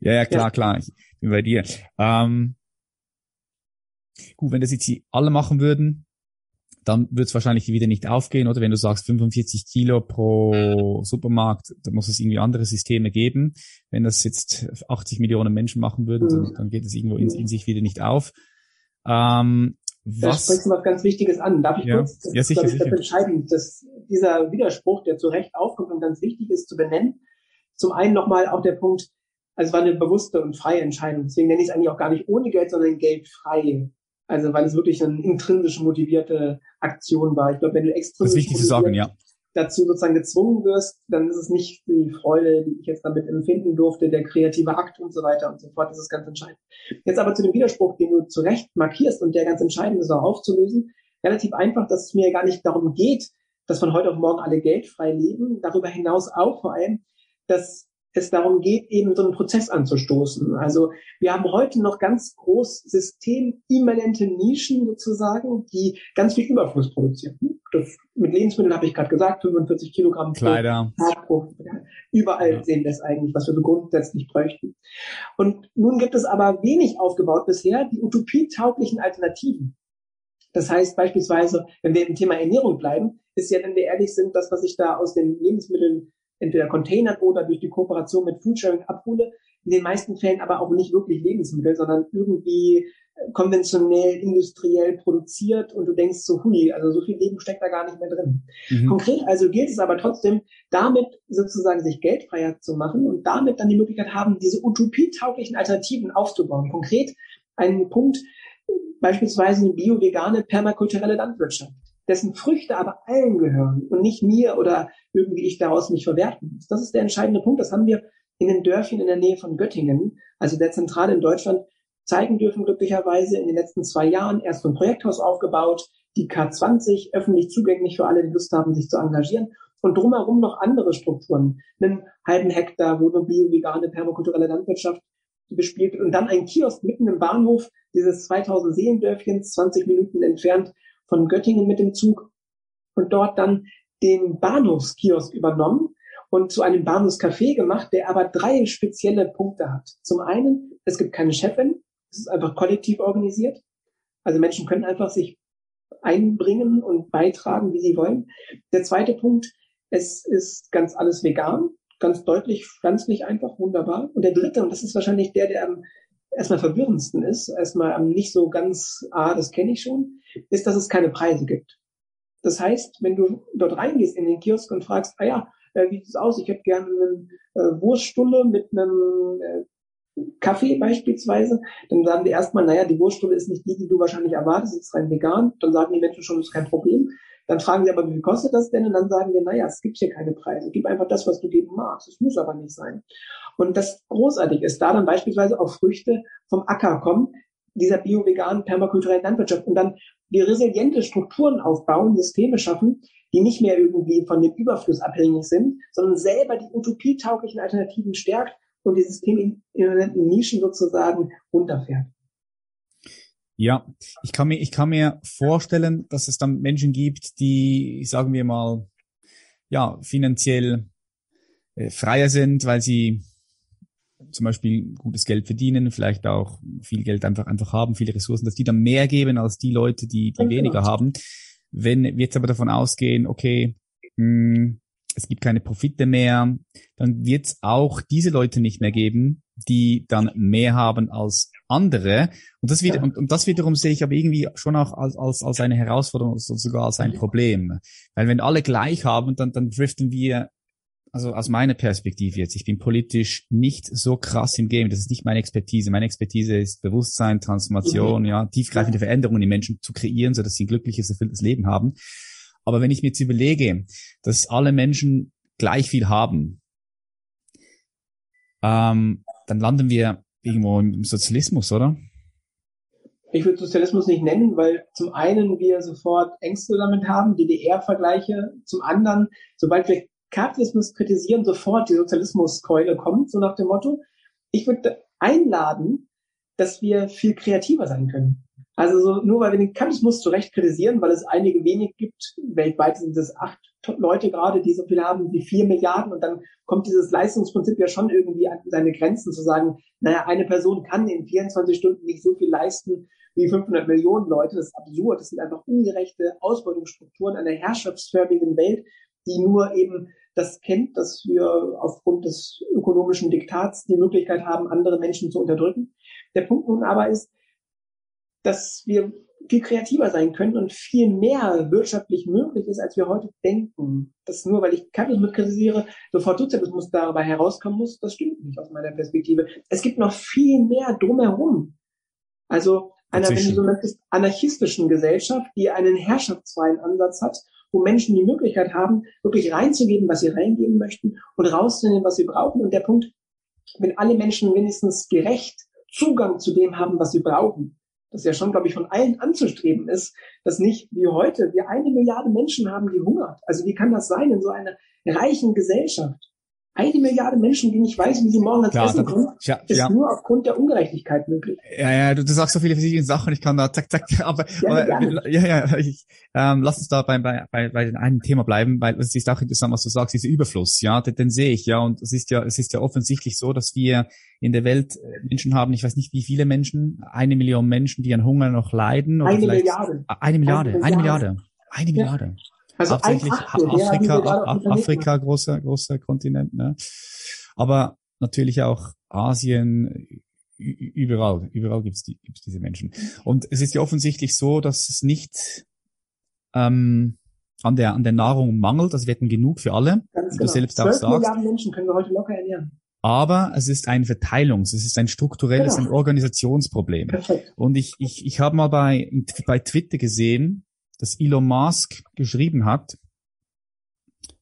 S2: ja, ja, klar, ja. klar. Ich bin bei dir. Ähm, gut, wenn das jetzt alle machen würden, dann wird es wahrscheinlich wieder nicht aufgehen, oder wenn du sagst 45 Kilo pro Supermarkt, dann muss es irgendwie andere Systeme geben. Wenn das jetzt 80 Millionen Menschen machen würden, dann, mhm. dann geht es irgendwo in, in, sich wieder nicht auf. Ähm,
S1: was? Da sprichst du was ganz Wichtiges an. Darf ich ja. kurz? Das
S2: ja, sicher,
S1: ist,
S2: sicher.
S1: Das entscheidend, dass dieser Widerspruch, der zu Recht aufkommt und ganz wichtig ist zu benennen. Zum einen nochmal auch der Punkt, also es war eine bewusste und freie Entscheidung. Deswegen nenne ich es eigentlich auch gar nicht ohne Geld, sondern geldfrei. Also weil es wirklich eine intrinsisch motivierte Aktion war. Ich glaube, wenn du extrinsisch
S2: das ist wichtig zu sagen, ja
S1: dazu sozusagen gezwungen wirst, dann ist es nicht die Freude, die ich jetzt damit empfinden durfte, der kreative Akt und so weiter und so fort. Das ist ganz entscheidend. Jetzt aber zu dem Widerspruch, den du zu Recht markierst und der ganz entscheidend ist, auch aufzulösen. Relativ einfach, dass es mir gar nicht darum geht, dass von heute auf morgen alle geldfrei leben. Darüber hinaus auch vor allem, dass es darum geht, eben so einen Prozess anzustoßen. Also wir haben heute noch ganz groß systemimmanente Nischen sozusagen, die ganz viel Überfluss produzieren. Das, mit Lebensmitteln habe ich gerade gesagt, 45 Kilogramm
S2: Kleider.
S1: Pro Überall ja. sehen wir es eigentlich, was wir so grundsätzlich bräuchten. Und nun gibt es aber wenig aufgebaut bisher, die utopietauglichen Alternativen. Das heißt beispielsweise, wenn wir im Thema Ernährung bleiben, ist ja, wenn wir ehrlich sind, das, was ich da aus den Lebensmitteln entweder Containern oder durch die Kooperation mit Foodsharing abhole. In den meisten Fällen aber auch nicht wirklich Lebensmittel, sondern irgendwie konventionell, industriell produziert und du denkst so, hui, also so viel Leben steckt da gar nicht mehr drin. Mhm. Konkret also gilt es aber trotzdem, damit sozusagen sich geldfreier zu machen und damit dann die Möglichkeit haben, diese utopietauglichen Alternativen aufzubauen. Konkret ein Punkt, beispielsweise eine bio-vegane permakulturelle Landwirtschaft, dessen Früchte aber allen gehören und nicht mir oder irgendwie ich daraus mich verwerten muss. Das ist der entscheidende Punkt. Das haben wir in den Dörfchen in der Nähe von Göttingen, also der Zentrale in Deutschland, zeigen dürfen, glücklicherweise in den letzten zwei Jahren. Erst ein Projekthaus aufgebaut, die K20, öffentlich zugänglich für alle, die Lust haben, sich zu engagieren. Und drumherum noch andere Strukturen. Einen halben Hektar, wo eine bio-vegane permakulturelle Landwirtschaft bespielt und dann ein Kiosk mitten im Bahnhof dieses 2000 Seelendörfchens, 20 Minuten entfernt von Göttingen mit dem Zug und dort dann den Bahnhofskiosk übernommen und zu einem Bahnhofscafé gemacht, der aber drei spezielle Punkte hat. Zum einen, es gibt keine Chefin, es ist einfach kollektiv organisiert. Also Menschen können einfach sich einbringen und beitragen, wie sie wollen. Der zweite Punkt, es ist ganz alles vegan, ganz deutlich pflanzlich einfach, wunderbar. Und der dritte, und das ist wahrscheinlich der, der am erstmal verwirrendsten ist, erstmal am nicht so ganz, ah, das kenne ich schon, ist, dass es keine Preise gibt. Das heißt, wenn du dort reingehst in den Kiosk und fragst, ah ja, äh, wie sieht es aus? Ich hätte gerne eine äh, Wurststulle mit einem äh, Kaffee beispielsweise, dann sagen die erstmal, naja, die Wurststulle ist nicht die, die du wahrscheinlich erwartest, ist rein vegan. Dann sagen die Menschen schon, das ist kein Problem. Dann fragen sie aber, wie viel kostet das denn? Und dann sagen wir, naja, es gibt hier keine Preise. Gib einfach das, was du geben magst. Es muss aber nicht sein. Und das großartig ist, da dann beispielsweise auch Früchte vom Acker kommen, dieser bio-veganen permakulturellen Landwirtschaft und dann die resiliente Strukturen aufbauen, Systeme schaffen, die nicht mehr irgendwie von dem Überfluss abhängig sind, sondern selber die utopietauglichen Alternativen stärkt und die systemimmanenten Nischen sozusagen runterfährt.
S2: Ja, ich kann mir, ich kann mir vorstellen, dass es dann Menschen gibt, die, sagen wir mal, ja, finanziell äh, freier sind, weil sie zum Beispiel gutes Geld verdienen, vielleicht auch viel Geld einfach, einfach haben, viele Ressourcen, dass die dann mehr geben als die Leute, die, die weniger haben. Wenn wir jetzt aber davon ausgehen, okay, mh, hm, es gibt keine Profite mehr, dann wird es auch diese Leute nicht mehr geben, die dann mehr haben als andere. Und das, wieder, und, und das wiederum sehe ich aber irgendwie schon auch als, als, als eine Herausforderung, sogar als ein Problem. Weil wenn alle gleich haben, dann, dann driften wir also aus meiner Perspektive jetzt, ich bin politisch nicht so krass im Game, das ist nicht meine Expertise. Meine Expertise ist Bewusstsein, Transformation, mhm. ja, tiefgreifende Veränderungen in Menschen zu kreieren, so dass sie ein glückliches, erfülltes Leben haben. Aber wenn ich mir jetzt überlege, dass alle Menschen gleich viel haben, ähm, dann landen wir irgendwo im Sozialismus, oder?
S1: Ich würde Sozialismus nicht nennen, weil zum einen wir sofort Ängste damit haben, DDR-Vergleiche, zum anderen, sobald wir Kapitalismus kritisieren, sofort die Sozialismuskeule kommt, so nach dem Motto. Ich würde einladen, dass wir viel kreativer sein können. Also so, nur weil wir den Kapitalismus zu Recht kritisieren, weil es einige wenig gibt, weltweit sind es acht Leute gerade, die so viel haben wie vier Milliarden und dann kommt dieses Leistungsprinzip ja schon irgendwie an seine Grenzen zu sagen, naja, eine Person kann in 24 Stunden nicht so viel leisten wie 500 Millionen Leute. Das ist absurd. Das sind einfach ungerechte Ausbeutungsstrukturen einer herrschaftsförmigen Welt, die nur eben das kennt, dass wir aufgrund des ökonomischen Diktats die Möglichkeit haben, andere Menschen zu unterdrücken. Der Punkt nun aber ist, dass wir viel kreativer sein können und viel mehr wirtschaftlich möglich ist, als wir heute denken. Das nur, weil ich Kapitalismus kritisiere, sofort Sozialismus dabei herauskommen muss, das stimmt nicht aus meiner Perspektive. Es gibt noch viel mehr drumherum. Also einer, wenn du so möchtest, anarchistischen Gesellschaft, die einen herrschaftsfreien Ansatz hat, wo Menschen die Möglichkeit haben, wirklich reinzugeben, was sie reingeben möchten und rauszunehmen, was sie brauchen. Und der Punkt, wenn alle Menschen wenigstens gerecht Zugang zu dem haben, was sie brauchen, das ja schon, glaube ich, von allen anzustreben ist, dass nicht wie heute wir eine Milliarde Menschen haben, die hungert. Also wie kann das sein in so einer reichen Gesellschaft? Eine Milliarde Menschen, die nicht weiß, wie sie morgen ans Klar, Essen kommen, ja, ist ja. nur aufgrund der Ungerechtigkeit möglich.
S2: Ja, ja, du, du sagst so viele verschiedene Sachen, ich kann da zack, zack, aber, ja, aber ja, ja, ich, ähm, lass uns da bei, bei, bei, bei einem Thema bleiben, weil es ist auch interessant, was du sagst, dieser Überfluss, ja, den, den sehe ich, ja, und es ist ja, es ist ja offensichtlich so, dass wir in der Welt äh, Menschen haben, ich weiß nicht, wie viele Menschen, eine Million Menschen, die an Hunger noch leiden.
S1: Oder eine Milliarde.
S2: Eine Milliarde, eine Milliarde, eine Milliarde. Also Hauptsächlich Afrika, Afrika, großer, großer Kontinent, ne? Aber natürlich auch Asien, überall, überall gibt's die, gibt's diese Menschen. Und es ist ja offensichtlich so, dass es nicht ähm, an der an der Nahrung mangelt. Also wir hätten genug für alle.
S1: Ganz wie genau. du selbst auch sagst. Milliarden Menschen können wir heute locker ernähren.
S2: Aber es ist ein Verteilungs-, es ist ein strukturelles, genau. ein Organisationsproblem. Perfekt. Und ich, ich, ich habe mal bei, bei Twitter gesehen, dass Elon Musk geschrieben hat,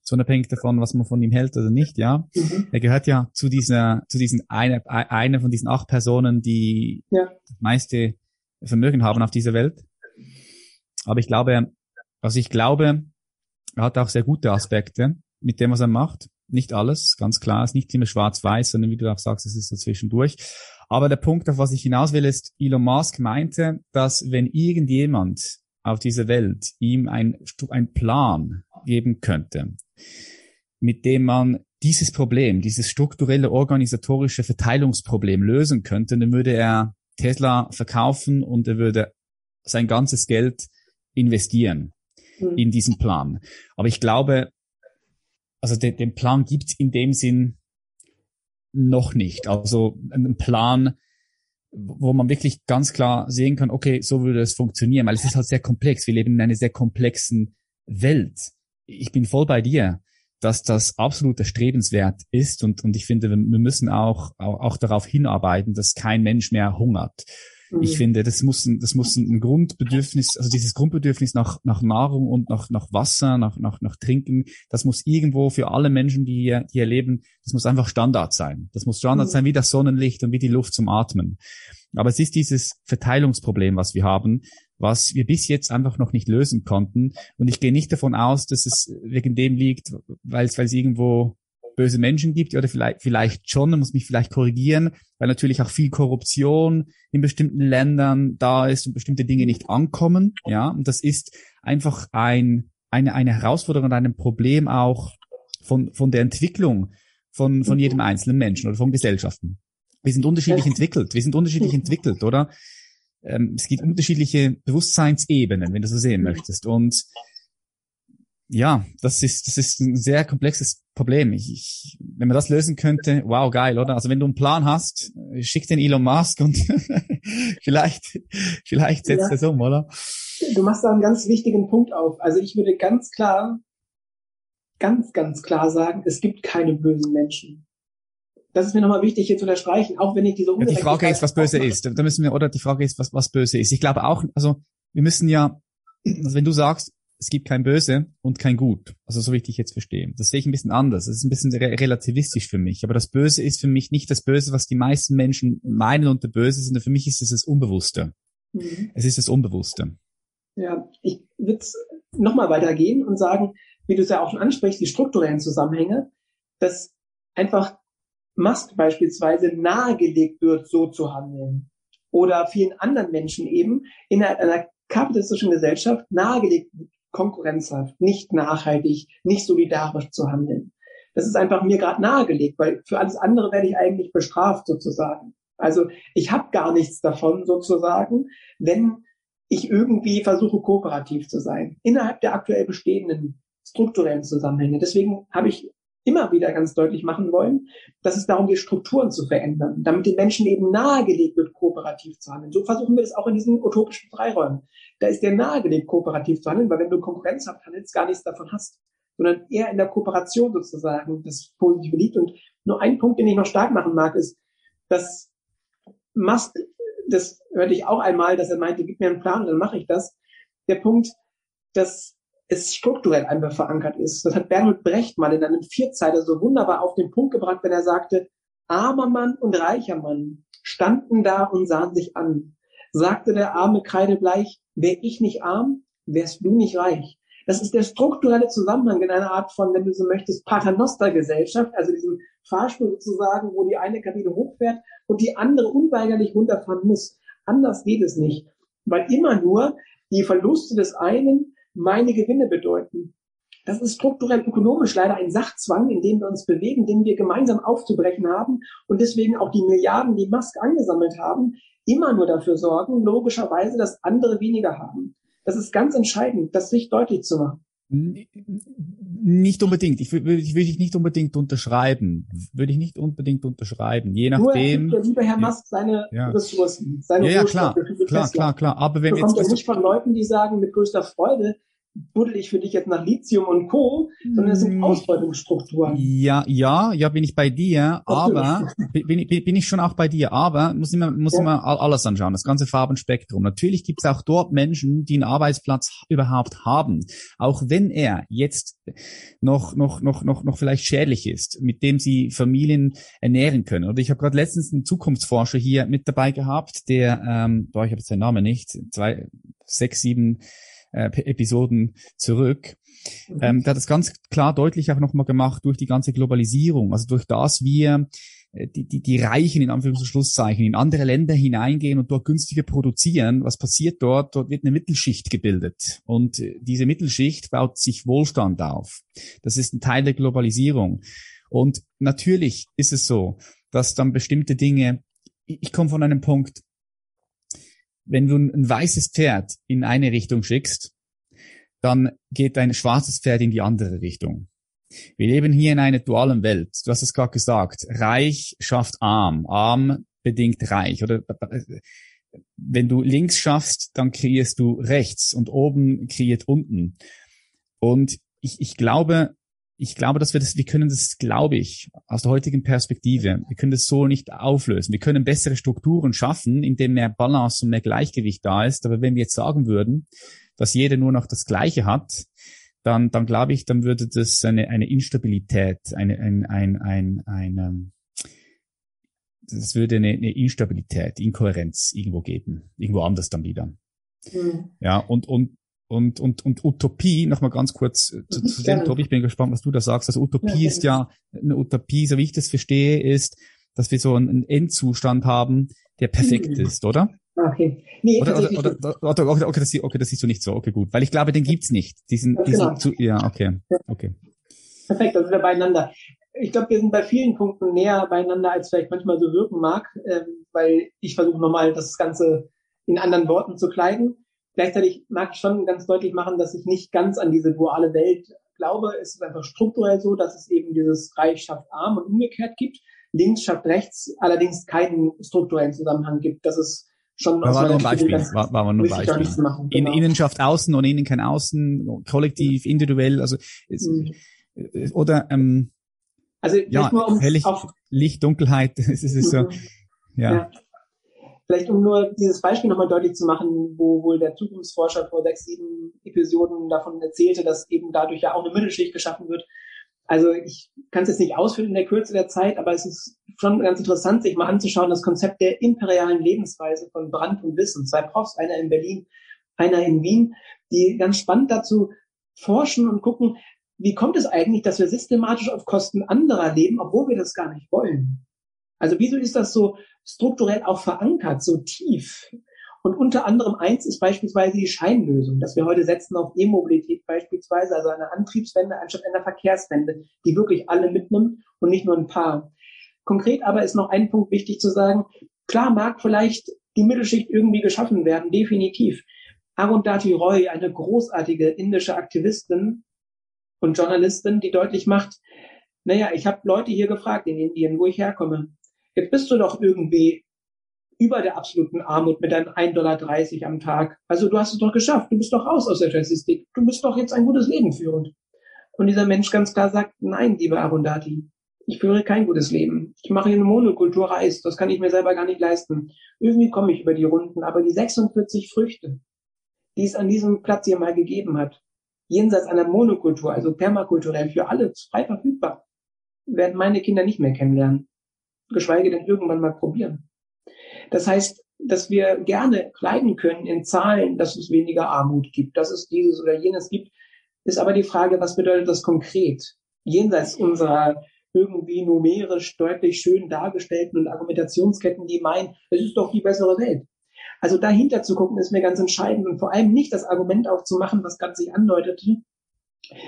S2: so unabhängig davon, was man von ihm hält oder nicht, ja. Mhm. Er gehört ja zu dieser, zu diesen einer, einer von diesen acht Personen, die ja. das meiste Vermögen haben auf dieser Welt. Aber ich glaube, also ich glaube, er hat auch sehr gute Aspekte mit dem, was er macht. Nicht alles, ganz klar, ist nicht immer schwarz-weiß, sondern wie du auch sagst, es ist so zwischendurch. Aber der Punkt, auf was ich hinaus will, ist, Elon Musk meinte, dass wenn irgendjemand auf dieser Welt ihm ein, ein Plan geben könnte, mit dem man dieses Problem, dieses strukturelle organisatorische Verteilungsproblem lösen könnte, dann würde er Tesla verkaufen und er würde sein ganzes Geld investieren mhm. in diesen Plan. Aber ich glaube, also de, den Plan gibt in dem Sinn noch nicht. Also einen Plan, wo man wirklich ganz klar sehen kann, okay, so würde es funktionieren, weil es ist halt sehr komplex. Wir leben in einer sehr komplexen Welt. Ich bin voll bei dir, dass das absolut erstrebenswert ist und, und ich finde, wir, müssen auch, auch, auch darauf hinarbeiten, dass kein Mensch mehr hungert. Ich mhm. finde, das muss, ein, das muss ein Grundbedürfnis, also dieses Grundbedürfnis nach, nach Nahrung und nach, nach Wasser, nach, nach, nach Trinken, das muss irgendwo für alle Menschen, die hier, die hier leben, das muss einfach Standard sein. Das muss Standard mhm. sein wie das Sonnenlicht und wie die Luft zum Atmen. Aber es ist dieses Verteilungsproblem, was wir haben, was wir bis jetzt einfach noch nicht lösen konnten. Und ich gehe nicht davon aus, dass es wegen dem liegt, weil es, weil es irgendwo böse Menschen gibt, oder vielleicht, vielleicht schon, man muss mich vielleicht korrigieren, weil natürlich auch viel Korruption in bestimmten Ländern da ist und bestimmte Dinge nicht ankommen, ja, und das ist einfach ein, eine, eine Herausforderung und ein Problem auch von, von der Entwicklung von, von jedem einzelnen Menschen oder von Gesellschaften. Wir sind unterschiedlich entwickelt, wir sind unterschiedlich entwickelt, oder? Ähm, es gibt unterschiedliche Bewusstseinsebenen, wenn du so sehen möchtest. Und ja, das ist, das ist ein sehr komplexes Problem. Ich, ich, wenn man das lösen könnte, wow, geil, oder? Also wenn du einen Plan hast, schick den Elon Musk und vielleicht, vielleicht setzt ja. es um, oder?
S1: Du machst da einen ganz wichtigen Punkt auf. Also ich würde ganz klar, ganz, ganz klar sagen, es gibt keine bösen Menschen. Das ist mir nochmal wichtig hier zu unterstreichen, auch wenn ich diese
S2: ja, Die Frage ist, was böse ist. Da müssen wir, oder die Frage ist, was, was böse ist. Ich glaube auch, also wir müssen ja, also wenn du sagst, es gibt kein Böse und kein Gut. Also so wie ich dich jetzt verstehe. Das sehe ich ein bisschen anders. Das ist ein bisschen re relativistisch für mich. Aber das Böse ist für mich nicht das Böse, was die meisten Menschen meinen unter Böse, sondern für mich ist es das Unbewusste. Mhm. Es ist das Unbewusste.
S1: Ja, ich würde nochmal weitergehen und sagen, wie du es ja auch schon ansprichst, die strukturellen Zusammenhänge, dass einfach Musk beispielsweise nahegelegt wird, so zu handeln. Oder vielen anderen Menschen eben in einer, einer kapitalistischen Gesellschaft nahegelegt konkurrenzhaft, nicht nachhaltig, nicht solidarisch zu handeln. Das ist einfach mir gerade nahegelegt, weil für alles andere werde ich eigentlich bestraft sozusagen. Also ich habe gar nichts davon sozusagen, wenn ich irgendwie versuche, kooperativ zu sein, innerhalb der aktuell bestehenden strukturellen Zusammenhänge. Deswegen habe ich immer wieder ganz deutlich machen wollen, dass es darum geht, Strukturen zu verändern, damit den Menschen eben nahegelegt wird, kooperativ zu handeln. So versuchen wir das auch in diesen utopischen Freiräumen. Da ist dir nahegelegt, kooperativ zu handeln, weil wenn du konkurrenzhaft handelst, gar nichts davon hast, sondern eher in der Kooperation sozusagen das Positive liegt. Und nur ein Punkt, den ich noch stark machen mag, ist, dass Musk, das hörte ich auch einmal, dass er meinte, gib mir einen Plan, dann mache ich das. Der Punkt, dass es strukturell einfach verankert ist. Das hat Bertolt Brecht mal in einem Vierzeiler so wunderbar auf den Punkt gebracht, wenn er sagte, armer Mann und reicher Mann standen da und sahen sich an. Sagte der arme Kreidebleich, wär ich nicht arm, wärst du nicht reich. Das ist der strukturelle Zusammenhang in einer Art von, wenn du so möchtest, Paternoster-Gesellschaft, also diesem Fahrstuhl sozusagen, wo die eine Kabine hochfährt und die andere unweigerlich runterfahren muss. Anders geht es nicht, weil immer nur die Verluste des einen meine Gewinne bedeuten. Das ist strukturell ökonomisch leider ein Sachzwang, in dem wir uns bewegen, den wir gemeinsam aufzubrechen haben und deswegen auch die Milliarden, die Musk angesammelt haben, immer nur dafür sorgen, logischerweise, dass andere weniger haben. Das ist ganz entscheidend, das sich deutlich zu machen.
S2: Nicht unbedingt. Ich würde ich, würd ich nicht unbedingt unterschreiben. Würde ich nicht unbedingt unterschreiben. Je nachdem.
S1: Nur er lieber Herr Musk seine
S2: ja.
S1: Ressourcen, seine
S2: ja, ja, klar, klar, klar, klar. Aber wenn
S1: jetzt nicht von Leuten, die sagen mit größter Freude, buddel ich für dich jetzt nach Lithium und Co., sondern es sind hm. Ausbeutungsstrukturen.
S2: Ja, ja, ja, bin ich bei dir, aber bin, bin, bin ich schon auch bei dir, aber muss immer, muss ja. immer alles anschauen, das ganze Farbenspektrum. Natürlich gibt es auch dort Menschen, die einen Arbeitsplatz überhaupt haben, auch wenn er jetzt noch, noch, noch, noch, noch vielleicht schädlich ist, mit dem sie Familien ernähren können. Oder ich habe gerade letztens einen Zukunftsforscher hier mit dabei gehabt, der, ähm, boah, ich habe jetzt seinen Namen nicht, zwei, sechs, sieben äh, Episoden zurück. Mhm. Ähm, der hat das ganz klar deutlich auch nochmal gemacht durch die ganze Globalisierung, also durch das wir äh, die, die, die Reichen in Anführungs- und Schlusszeichen in andere Länder hineingehen und dort günstiger produzieren. Was passiert dort? Dort wird eine Mittelschicht gebildet. Und äh, diese Mittelschicht baut sich Wohlstand auf. Das ist ein Teil der Globalisierung. Und natürlich ist es so, dass dann bestimmte Dinge, ich komme von einem Punkt, wenn du ein weißes Pferd in eine Richtung schickst, dann geht ein schwarzes Pferd in die andere Richtung. Wir leben hier in einer dualen Welt. Du hast es gerade gesagt. Reich schafft arm. Arm bedingt reich. Oder wenn du links schaffst, dann kreierst du rechts und oben kreiert unten. Und ich, ich glaube, ich glaube, dass wir das, wir können das, glaube ich, aus der heutigen Perspektive, wir können das so nicht auflösen. Wir können bessere Strukturen schaffen, indem mehr Balance und mehr Gleichgewicht da ist. Aber wenn wir jetzt sagen würden, dass jeder nur noch das Gleiche hat, dann, dann glaube ich, dann würde das eine, eine Instabilität, eine, ein, ein, ein, ein, das würde eine, eine Instabilität, Inkohärenz irgendwo geben, irgendwo anders dann wieder. Mhm. Ja, und, und und, und, und Utopie, nochmal ganz kurz äh, zu, zu dem, Tobi, ich bin gespannt, was du da sagst. Also Utopie ja, ist ja, eine Utopie, so wie ich das verstehe, ist, dass wir so einen Endzustand haben, der perfekt mhm. ist, oder?
S1: Okay.
S2: Nee, oder, oder, oder, oder, okay, okay, das, okay, das siehst du nicht so. Okay, gut. Weil ich glaube, den gibt's nicht. Diesen, diesen genau. zu, ja, okay. okay.
S1: Perfekt, sind wir beieinander. Ich glaube, wir sind bei vielen Punkten näher beieinander, als vielleicht manchmal so wirken mag, ähm, weil ich versuche nochmal das Ganze in anderen Worten zu kleiden. Gleichzeitig mag ich schon ganz deutlich machen, dass ich nicht ganz an diese duale Welt glaube. Es ist einfach strukturell so, dass es eben dieses Reich schafft arm und umgekehrt gibt. Links schafft rechts allerdings keinen strukturellen Zusammenhang gibt. Das ist schon
S2: war, war nur ein Beispiel. War, war nur Beispiel. Machen, genau. In, innen schafft außen und innen kein außen, kollektiv, individuell, also es, mhm. oder ähm,
S1: also
S2: ja, nur um Hellicht, Licht, Dunkelheit, es ist mhm. so, ja. ja.
S1: Vielleicht um nur dieses Beispiel nochmal deutlich zu machen, wo wohl der Zukunftsforscher vor sechs, sieben Episoden davon erzählte, dass eben dadurch ja auch eine Mittelschicht geschaffen wird. Also ich kann es jetzt nicht ausführen in der Kürze der Zeit, aber es ist schon ganz interessant, sich mal anzuschauen, das Konzept der imperialen Lebensweise von Brandt und Wissen. Zwei Profs, einer in Berlin, einer in Wien, die ganz spannend dazu forschen und gucken, wie kommt es eigentlich, dass wir systematisch auf Kosten anderer leben, obwohl wir das gar nicht wollen? Also wieso ist das so strukturell auch verankert, so tief? Und unter anderem eins ist beispielsweise die Scheinlösung, dass wir heute setzen auf E-Mobilität beispielsweise, also eine Antriebswende anstatt einer Verkehrswende, die wirklich alle mitnimmt und nicht nur ein paar. Konkret aber ist noch ein Punkt wichtig zu sagen. Klar mag vielleicht die Mittelschicht irgendwie geschaffen werden, definitiv. Arundhati Roy, eine großartige indische Aktivistin und Journalistin, die deutlich macht, naja, ich habe Leute hier gefragt in Indien, wo ich herkomme. Jetzt bist du doch irgendwie über der absoluten Armut mit deinen 1,30 Dollar am Tag. Also du hast es doch geschafft. Du bist doch raus aus der Statistik. Du bist doch jetzt ein gutes Leben führend. Und dieser Mensch ganz klar sagt, nein, lieber Arundhati, ich führe kein gutes Leben. Ich mache hier eine Monokultur Reis. Das kann ich mir selber gar nicht leisten. Irgendwie komme ich über die Runden. Aber die 46 Früchte, die es an diesem Platz hier mal gegeben hat, jenseits einer Monokultur, also permakulturell für alle frei verfügbar, werden meine Kinder nicht mehr kennenlernen geschweige denn irgendwann mal probieren. Das heißt, dass wir gerne kleiden können in Zahlen, dass es weniger Armut gibt, dass es dieses oder jenes gibt, ist aber die Frage, was bedeutet das konkret? Jenseits unserer irgendwie numerisch deutlich schön dargestellten und Argumentationsketten, die meinen, es ist doch die bessere Welt. Also dahinter zu gucken, ist mir ganz entscheidend und vor allem nicht das Argument aufzumachen, was gerade sich andeutete.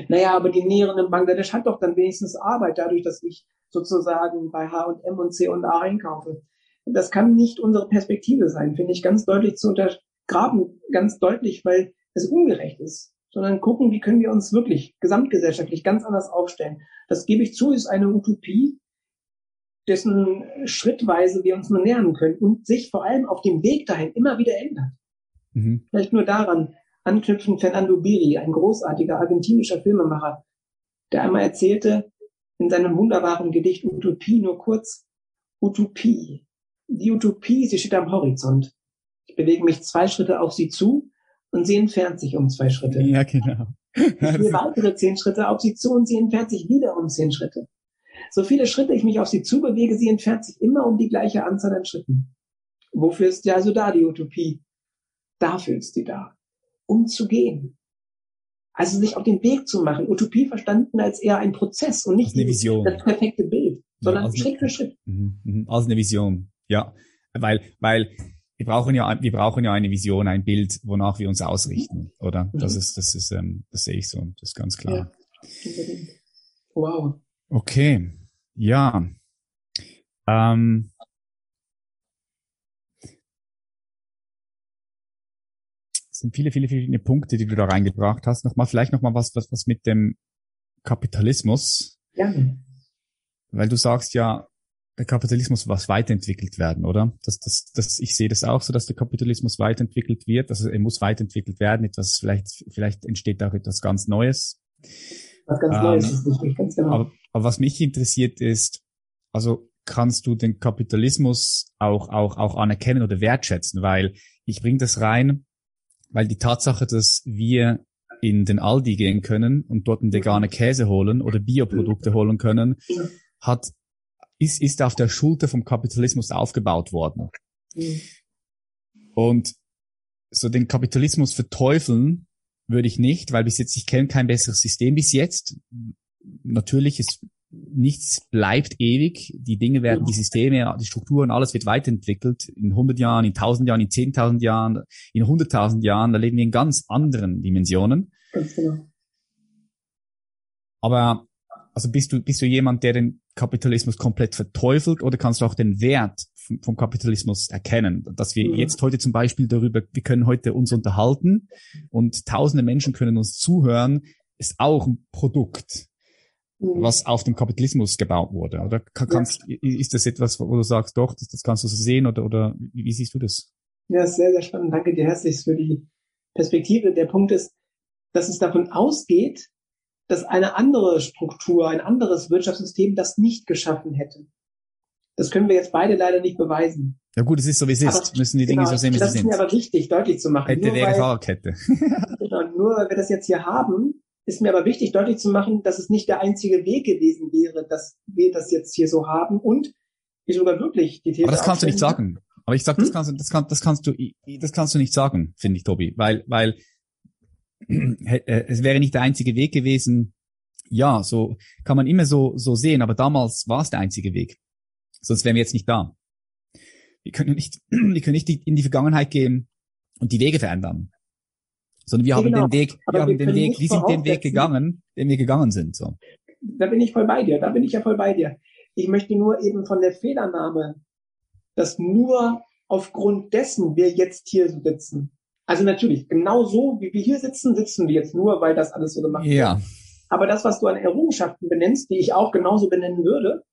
S1: Naja, aber die Näherin in Bangladesch hat doch dann wenigstens Arbeit dadurch, dass ich sozusagen bei H&M und C&A einkaufe. Das kann nicht unsere Perspektive sein, finde ich ganz deutlich zu untergraben, ganz deutlich, weil es ungerecht ist. sondern gucken, wie können wir uns wirklich gesamtgesellschaftlich ganz anders aufstellen. Das gebe ich zu, ist eine Utopie, dessen schrittweise wir uns nur nähern können und sich vor allem auf dem Weg dahin immer wieder ändert. Mhm. Vielleicht nur daran anknüpfen Fernando Biri, ein großartiger argentinischer Filmemacher, der einmal erzählte in seinem wunderbaren Gedicht Utopie nur kurz, Utopie. Die Utopie, sie steht am Horizont. Ich bewege mich zwei Schritte auf sie zu und sie entfernt sich um zwei Schritte.
S2: Ja, genau.
S1: Ich gehe weitere zehn Schritte auf sie zu und sie entfernt sich wieder um zehn Schritte. So viele Schritte ich mich auf sie zubewege, sie entfernt sich immer um die gleiche Anzahl an Schritten. Wofür ist ja also da die Utopie? Dafür ist sie da. Um zu gehen. Also sich auf den Weg zu machen. Utopie verstanden als eher ein Prozess und nicht
S2: Vision.
S1: das perfekte Bild, sondern ja, Schritt für Schritt.
S2: Mhm, mhm. Als eine Vision. Ja. Weil, weil wir brauchen ja, wir brauchen ja eine Vision, ein Bild, wonach wir uns ausrichten, oder? Mhm. Das ist, das ist, ähm, das sehe ich so, das ist ganz klar. Ja,
S1: wow.
S2: Okay, ja. Ähm, es sind viele, viele, viele Punkte, die du da reingebracht hast. Nochmal, vielleicht nochmal was, was, was mit dem Kapitalismus.
S1: Ja.
S2: Weil du sagst ja, der Kapitalismus was weiterentwickelt werden, oder? Das, das, das, ich sehe das auch so, dass der Kapitalismus weiterentwickelt wird. Also er muss weiterentwickelt werden. Etwas, vielleicht, vielleicht entsteht auch etwas ganz Neues.
S1: Was ganz ähm, Neues ist nicht, ganz genau.
S2: Aber, aber was mich interessiert ist, also kannst du den Kapitalismus auch, auch, auch anerkennen oder wertschätzen? Weil ich bringe das rein, weil die Tatsache, dass wir in den Aldi gehen können und dort einen vegane Käse holen oder Bioprodukte holen können, hat ist, ist auf der Schulter vom Kapitalismus aufgebaut worden. Und so den Kapitalismus verteufeln würde ich nicht, weil bis jetzt, ich kenne kein besseres System bis jetzt. Natürlich ist nichts bleibt ewig. Die Dinge werden, die Systeme, die Strukturen, alles wird weiterentwickelt. In 100 Jahren, in 1000 Jahren, in 10.000 Jahren, in 100.000 Jahren, da leben wir in ganz anderen Dimensionen. Ganz genau. Aber, also bist du, bist du jemand, der den Kapitalismus komplett verteufelt oder kannst du auch den Wert vom, vom Kapitalismus erkennen? Dass wir mhm. jetzt heute zum Beispiel darüber, wir können heute uns unterhalten und tausende Menschen können uns zuhören, ist auch ein Produkt, mhm. was auf dem Kapitalismus gebaut wurde. Oder kannst, ja. ist das etwas, wo du sagst, doch, das, das kannst du so sehen oder, oder wie, siehst du das?
S1: Ja, sehr, sehr spannend. Danke dir herzlich für die Perspektive. Der Punkt ist, dass es davon ausgeht, dass eine andere Struktur, ein anderes Wirtschaftssystem das nicht geschaffen hätte. Das können wir jetzt beide leider nicht beweisen.
S2: Ja gut, es ist so wie es ist. Aber, Müssen die Dinge genau, so sehen, wie sie sind.
S1: Das ist mir aber wichtig, deutlich zu machen.
S2: Kette wäre Fahrradkette.
S1: genau, nur weil wir das jetzt hier haben, ist mir aber wichtig, deutlich zu machen, dass es nicht der einzige Weg gewesen wäre, dass wir das jetzt hier so haben und ich sogar wirklich die
S2: These Aber das kannst du nicht sagen. Aber ich sag, hm? das kannst du, das, kann, das kannst du, das kannst du nicht sagen, finde ich, Tobi, weil, weil äh, es wäre nicht der einzige Weg gewesen. Ja, so kann man immer so, so sehen, aber damals war es der einzige Weg. Sonst wären wir jetzt nicht da. Wir können nicht, wir können nicht in die Vergangenheit gehen und die Wege verändern. Sondern wir ja, haben genau. den Weg, wir haben den Weg, wir sind den Weg gegangen, den wir gegangen sind, so.
S1: Da bin ich voll bei dir, da bin ich ja voll bei dir. Ich möchte nur eben von der Fehlernahme, dass nur aufgrund dessen wir jetzt hier sitzen, also natürlich, genau so, wie wir hier sitzen, sitzen wir jetzt nur, weil das alles so gemacht wird.
S2: Ja.
S1: Aber das, was du an Errungenschaften benennst, die ich auch genauso benennen würde,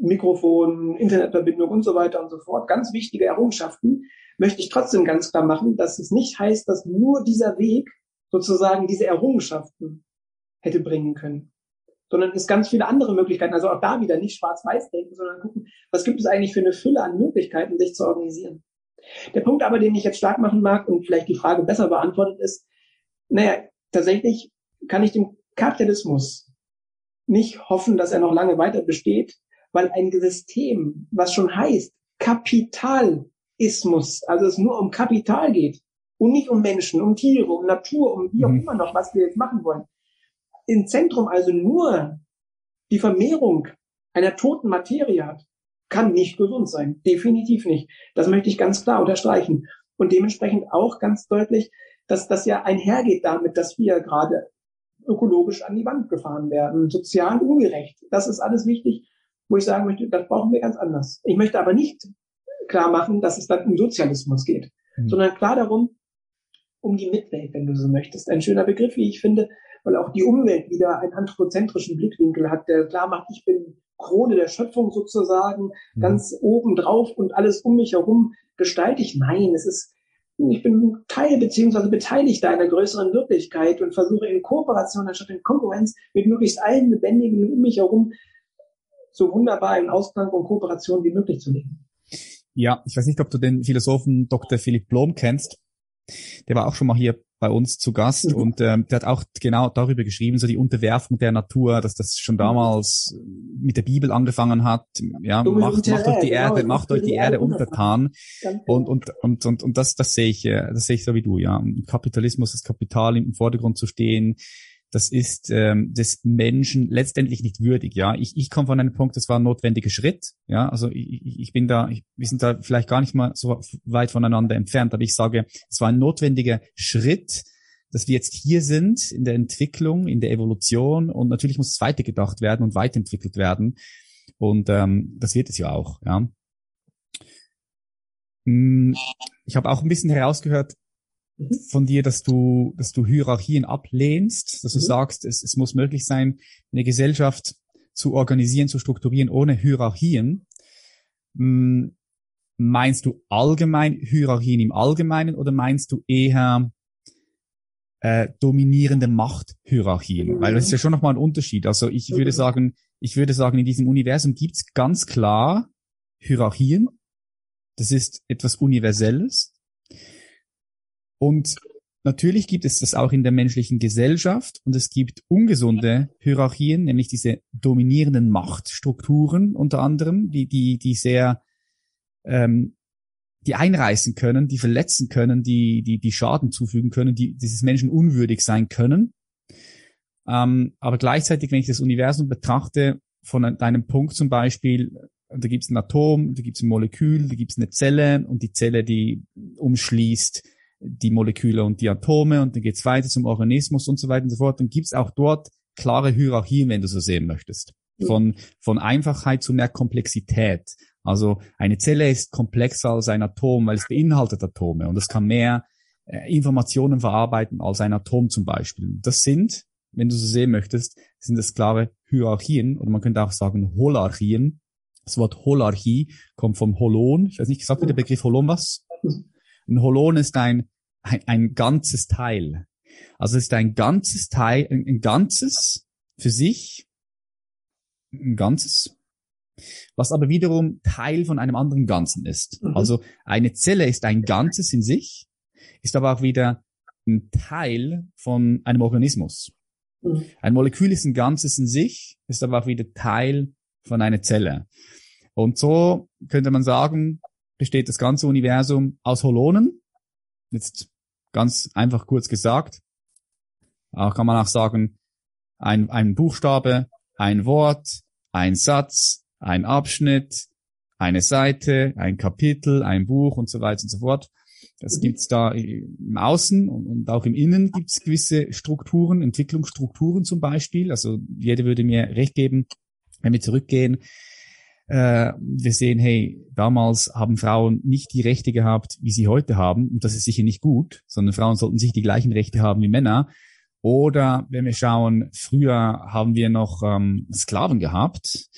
S1: Mikrofon, Internetverbindung und so weiter und so fort, ganz wichtige Errungenschaften, möchte ich trotzdem ganz klar machen, dass es nicht heißt, dass nur dieser Weg sozusagen diese Errungenschaften hätte bringen können, sondern es ganz viele andere Möglichkeiten. Also auch da wieder nicht schwarz-weiß denken, sondern gucken, was gibt es eigentlich für eine Fülle an Möglichkeiten, sich zu organisieren. Der Punkt aber, den ich jetzt stark machen mag und vielleicht die Frage besser beantwortet ist, naja, tatsächlich kann ich dem Kapitalismus nicht hoffen, dass er noch lange weiter besteht, weil ein System, was schon heißt Kapitalismus, also es nur um Kapital geht und nicht um Menschen, um Tiere, um Natur, um wie auch mhm. immer noch, was wir jetzt machen wollen. Im Zentrum also nur die Vermehrung einer toten Materie hat, kann nicht gesund sein. Definitiv nicht. Das möchte ich ganz klar unterstreichen. Und dementsprechend auch ganz deutlich, dass das ja einhergeht damit, dass wir gerade ökologisch an die Wand gefahren werden, sozial ungerecht. Das ist alles wichtig, wo ich sagen möchte, das brauchen wir ganz anders. Ich möchte aber nicht klar machen, dass es dann um Sozialismus geht, mhm. sondern klar darum, um die Mitwelt, wenn du so möchtest. Ein schöner Begriff, wie ich finde, weil auch die Umwelt wieder einen anthropozentrischen Blickwinkel hat, der klar macht, ich bin Krone der Schöpfung sozusagen, mhm. ganz oben drauf und alles um mich herum gestalte ich. Nein, es ist, ich bin Teil beziehungsweise beteiligt einer größeren Wirklichkeit und versuche in Kooperation anstatt in Konkurrenz mit möglichst allen Lebendigen um mich herum so wunderbar in Ausklang und Kooperation wie möglich zu leben.
S2: Ja, ich weiß nicht, ob du den Philosophen Dr. Philipp Blom kennst. Der war auch schon mal hier bei uns zu Gast mhm. und ähm, der hat auch genau darüber geschrieben, so die Unterwerfung der Natur, dass das schon mhm. damals mit der Bibel angefangen hat. Ja, macht, macht euch die genau, Erde, macht euch die Erde untertan. Und, und, und, und, und das, das sehe ich, äh, das sehe ich so wie du, ja. Kapitalismus, das Kapital im Vordergrund zu stehen, das ist ähm, des Menschen letztendlich nicht würdig. Ja, ich, ich komme von einem Punkt, das war ein notwendiger Schritt. Ja, also ich, ich bin da, ich, wir sind da vielleicht gar nicht mal so weit voneinander entfernt, aber ich sage, es war ein notwendiger Schritt, dass wir jetzt hier sind in der Entwicklung, in der Evolution und natürlich muss es weitergedacht werden und weiterentwickelt werden und ähm, das wird es ja auch. Ja. Hm, ich habe auch ein bisschen herausgehört. Von dir, dass du, dass du Hierarchien ablehnst, dass du mhm. sagst, es, es muss möglich sein, eine Gesellschaft zu organisieren, zu strukturieren ohne Hierarchien. Hm, meinst du allgemein Hierarchien im Allgemeinen oder meinst du eher äh, dominierende Machthierarchien? Mhm. Weil das ist ja schon nochmal ein Unterschied. Also ich würde sagen, ich würde sagen, in diesem Universum gibt's ganz klar Hierarchien. Das ist etwas Universelles. Und natürlich gibt es das auch in der menschlichen Gesellschaft und es gibt ungesunde Hierarchien, nämlich diese dominierenden Machtstrukturen unter anderem, die, die, die sehr, ähm, die einreißen können, die verletzen können, die, die, die Schaden zufügen können, die dieses Menschen unwürdig sein können. Ähm, aber gleichzeitig, wenn ich das Universum betrachte, von deinem Punkt zum Beispiel, da gibt es ein Atom, da gibt es ein Molekül, da gibt es eine Zelle und die Zelle, die umschließt die Moleküle und die Atome und dann geht's weiter zum Organismus und so weiter und so fort. Dann gibt's auch dort klare Hierarchien, wenn du so sehen möchtest. Von, von Einfachheit zu mehr Komplexität. Also eine Zelle ist komplexer als ein Atom, weil es beinhaltet Atome und es kann mehr äh, Informationen verarbeiten als ein Atom zum Beispiel. Das sind, wenn du so sehen möchtest, sind das klare Hierarchien oder man könnte auch sagen Holarchien. Das Wort Holarchie kommt vom Holon. Ich weiß nicht, sagt mir der Begriff Holon was? Ein Holon ist ein, ein, ein ganzes Teil. Also es ist ein ganzes Teil, ein, ein ganzes für sich, ein ganzes, was aber wiederum Teil von einem anderen Ganzen ist. Mhm. Also eine Zelle ist ein Ganzes in sich, ist aber auch wieder ein Teil von einem Organismus. Mhm. Ein Molekül ist ein Ganzes in sich, ist aber auch wieder Teil von einer Zelle. Und so könnte man sagen, besteht das ganze Universum aus Holonen. Jetzt ganz einfach kurz gesagt. Auch kann man auch sagen, ein, ein Buchstabe, ein Wort, ein Satz, ein Abschnitt, eine Seite, ein Kapitel, ein Buch und so weiter und so fort. Das gibt's da im Außen und auch im Innen gibt's gewisse Strukturen, Entwicklungsstrukturen zum Beispiel. Also jeder würde mir recht geben, wenn wir zurückgehen äh, wir sehen, hey, damals haben Frauen nicht die Rechte gehabt, wie sie heute haben. Und das ist sicher nicht gut, sondern Frauen sollten sich die gleichen Rechte haben wie Männer. Oder wenn wir schauen, früher haben wir noch ähm, Sklaven gehabt.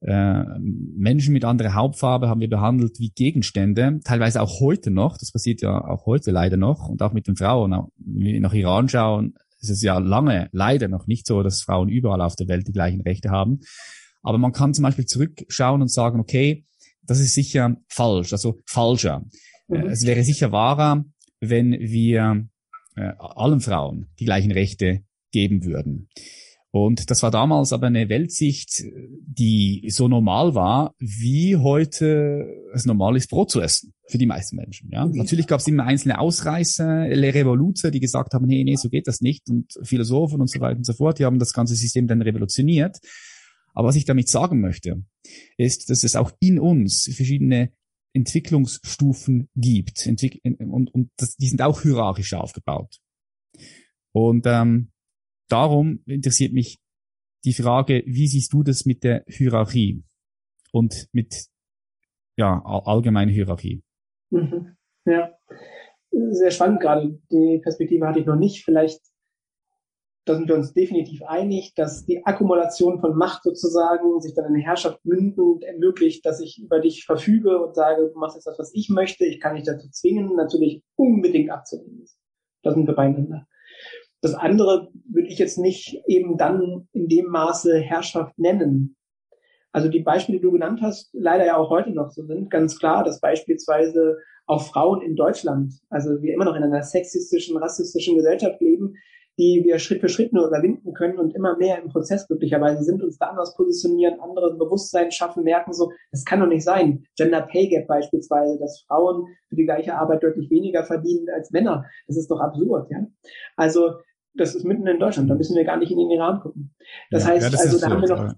S2: Äh, Menschen mit anderer Hauptfarbe haben wir behandelt wie Gegenstände, teilweise auch heute noch. Das passiert ja auch heute leider noch und auch mit den Frauen. Wenn wir nach Iran schauen, ist es ja lange leider noch nicht so, dass Frauen überall auf der Welt die gleichen Rechte haben. Aber man kann zum Beispiel zurückschauen und sagen, okay, das ist sicher falsch, also falscher. Mhm. Es wäre sicher wahrer, wenn wir äh, allen Frauen die gleichen Rechte geben würden. Und das war damals aber eine Weltsicht, die so normal war, wie heute es normal ist, Brot zu essen für die meisten Menschen. Ja, mhm. natürlich gab es immer einzelne Ausreißer, Le Revoluzer, die gesagt haben, nee, nee, so geht das nicht, und Philosophen und so weiter und so fort. Die haben das ganze System dann revolutioniert. Aber was ich damit sagen möchte, ist, dass es auch in uns verschiedene Entwicklungsstufen gibt Entwick und, und das, die sind auch hierarchisch aufgebaut. Und ähm, darum interessiert mich die Frage, wie siehst du das mit der Hierarchie und mit ja allgemeine Hierarchie?
S1: Mhm. Ja, sehr spannend gerade. Die Perspektive hatte ich noch nicht. Vielleicht, da sind wir uns definitiv einig, dass die Akkumulation von Macht sozusagen sich dann in Herrschaft mündend ermöglicht, dass ich über dich verfüge und sage, du machst jetzt das, was ich möchte. Ich kann dich dazu zwingen, natürlich unbedingt abzulehnen. Da sind wir beieinander. Das andere würde ich jetzt nicht eben dann in dem Maße Herrschaft nennen. Also die Beispiele, die du genannt hast, leider ja auch heute noch so sind, ganz klar, dass beispielsweise auch Frauen in Deutschland, also wir immer noch in einer sexistischen, rassistischen Gesellschaft leben, die wir Schritt für Schritt nur überwinden können und immer mehr im Prozess glücklicherweise sind, uns da anders positionieren, andere Bewusstsein schaffen, merken so, das kann doch nicht sein. Gender Pay Gap beispielsweise, dass Frauen für die gleiche Arbeit deutlich weniger verdienen als Männer. Das ist doch absurd, ja. Also, das ist mitten in Deutschland, da müssen wir gar nicht in den Iran gucken. Das ja, heißt, ja, das also da haben wir noch,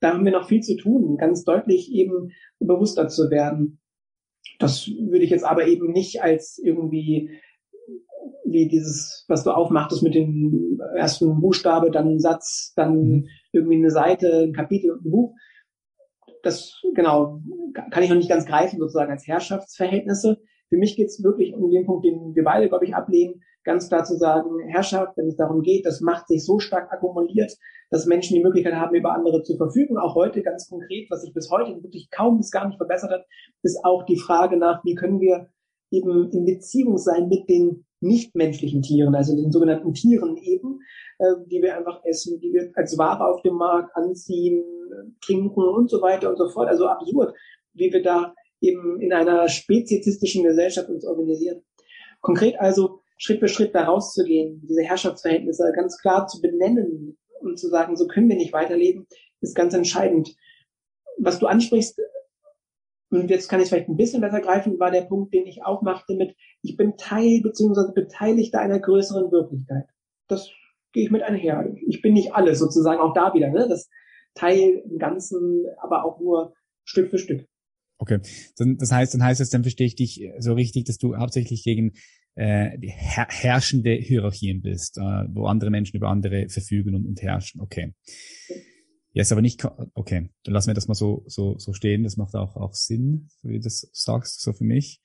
S1: da haben wir noch viel zu tun, ganz deutlich eben bewusster zu werden. Das würde ich jetzt aber eben nicht als irgendwie wie dieses, was du aufmachtest mit dem ersten Buchstabe, dann ein Satz, dann mhm. irgendwie eine Seite, ein Kapitel und ein Buch. Das, genau, kann ich noch nicht ganz greifen, sozusagen als Herrschaftsverhältnisse. Für mich geht es wirklich um den Punkt, den wir beide, glaube ich, ablehnen, ganz klar zu sagen, Herrschaft, wenn es darum geht, dass Macht sich so stark akkumuliert, dass Menschen die Möglichkeit haben, über andere zu verfügen. Auch heute ganz konkret, was sich bis heute wirklich kaum bis gar nicht verbessert hat, ist auch die Frage nach, wie können wir eben in Beziehung sein mit den nichtmenschlichen Tieren, also den sogenannten Tieren eben, äh, die wir einfach essen, die wir als Ware auf dem Markt anziehen, trinken und so weiter und so fort. Also absurd, wie wir da eben in einer speziesistischen Gesellschaft uns organisieren. Konkret also Schritt für Schritt da rauszugehen, diese Herrschaftsverhältnisse ganz klar zu benennen und zu sagen, so können wir nicht weiterleben, ist ganz entscheidend. Was du ansprichst, und jetzt kann ich vielleicht ein bisschen besser greifen, war der Punkt, den ich auch machte mit, ich bin Teil bzw. Beteiligter einer größeren Wirklichkeit. Das gehe ich mit einher. Ich bin nicht alles sozusagen, auch da wieder, ne? das Teil im Ganzen, aber auch nur Stück für Stück.
S2: Okay, dann, das heißt, dann heißt es, dann verstehe ich dich so richtig, dass du hauptsächlich gegen äh, die her herrschende Hierarchien bist, äh, wo andere Menschen über andere verfügen und, und herrschen. Okay. okay. Ja, ist aber nicht, okay, dann lassen wir das mal so, so, so stehen. Das macht auch, auch Sinn, so wie du das sagst, so für mich.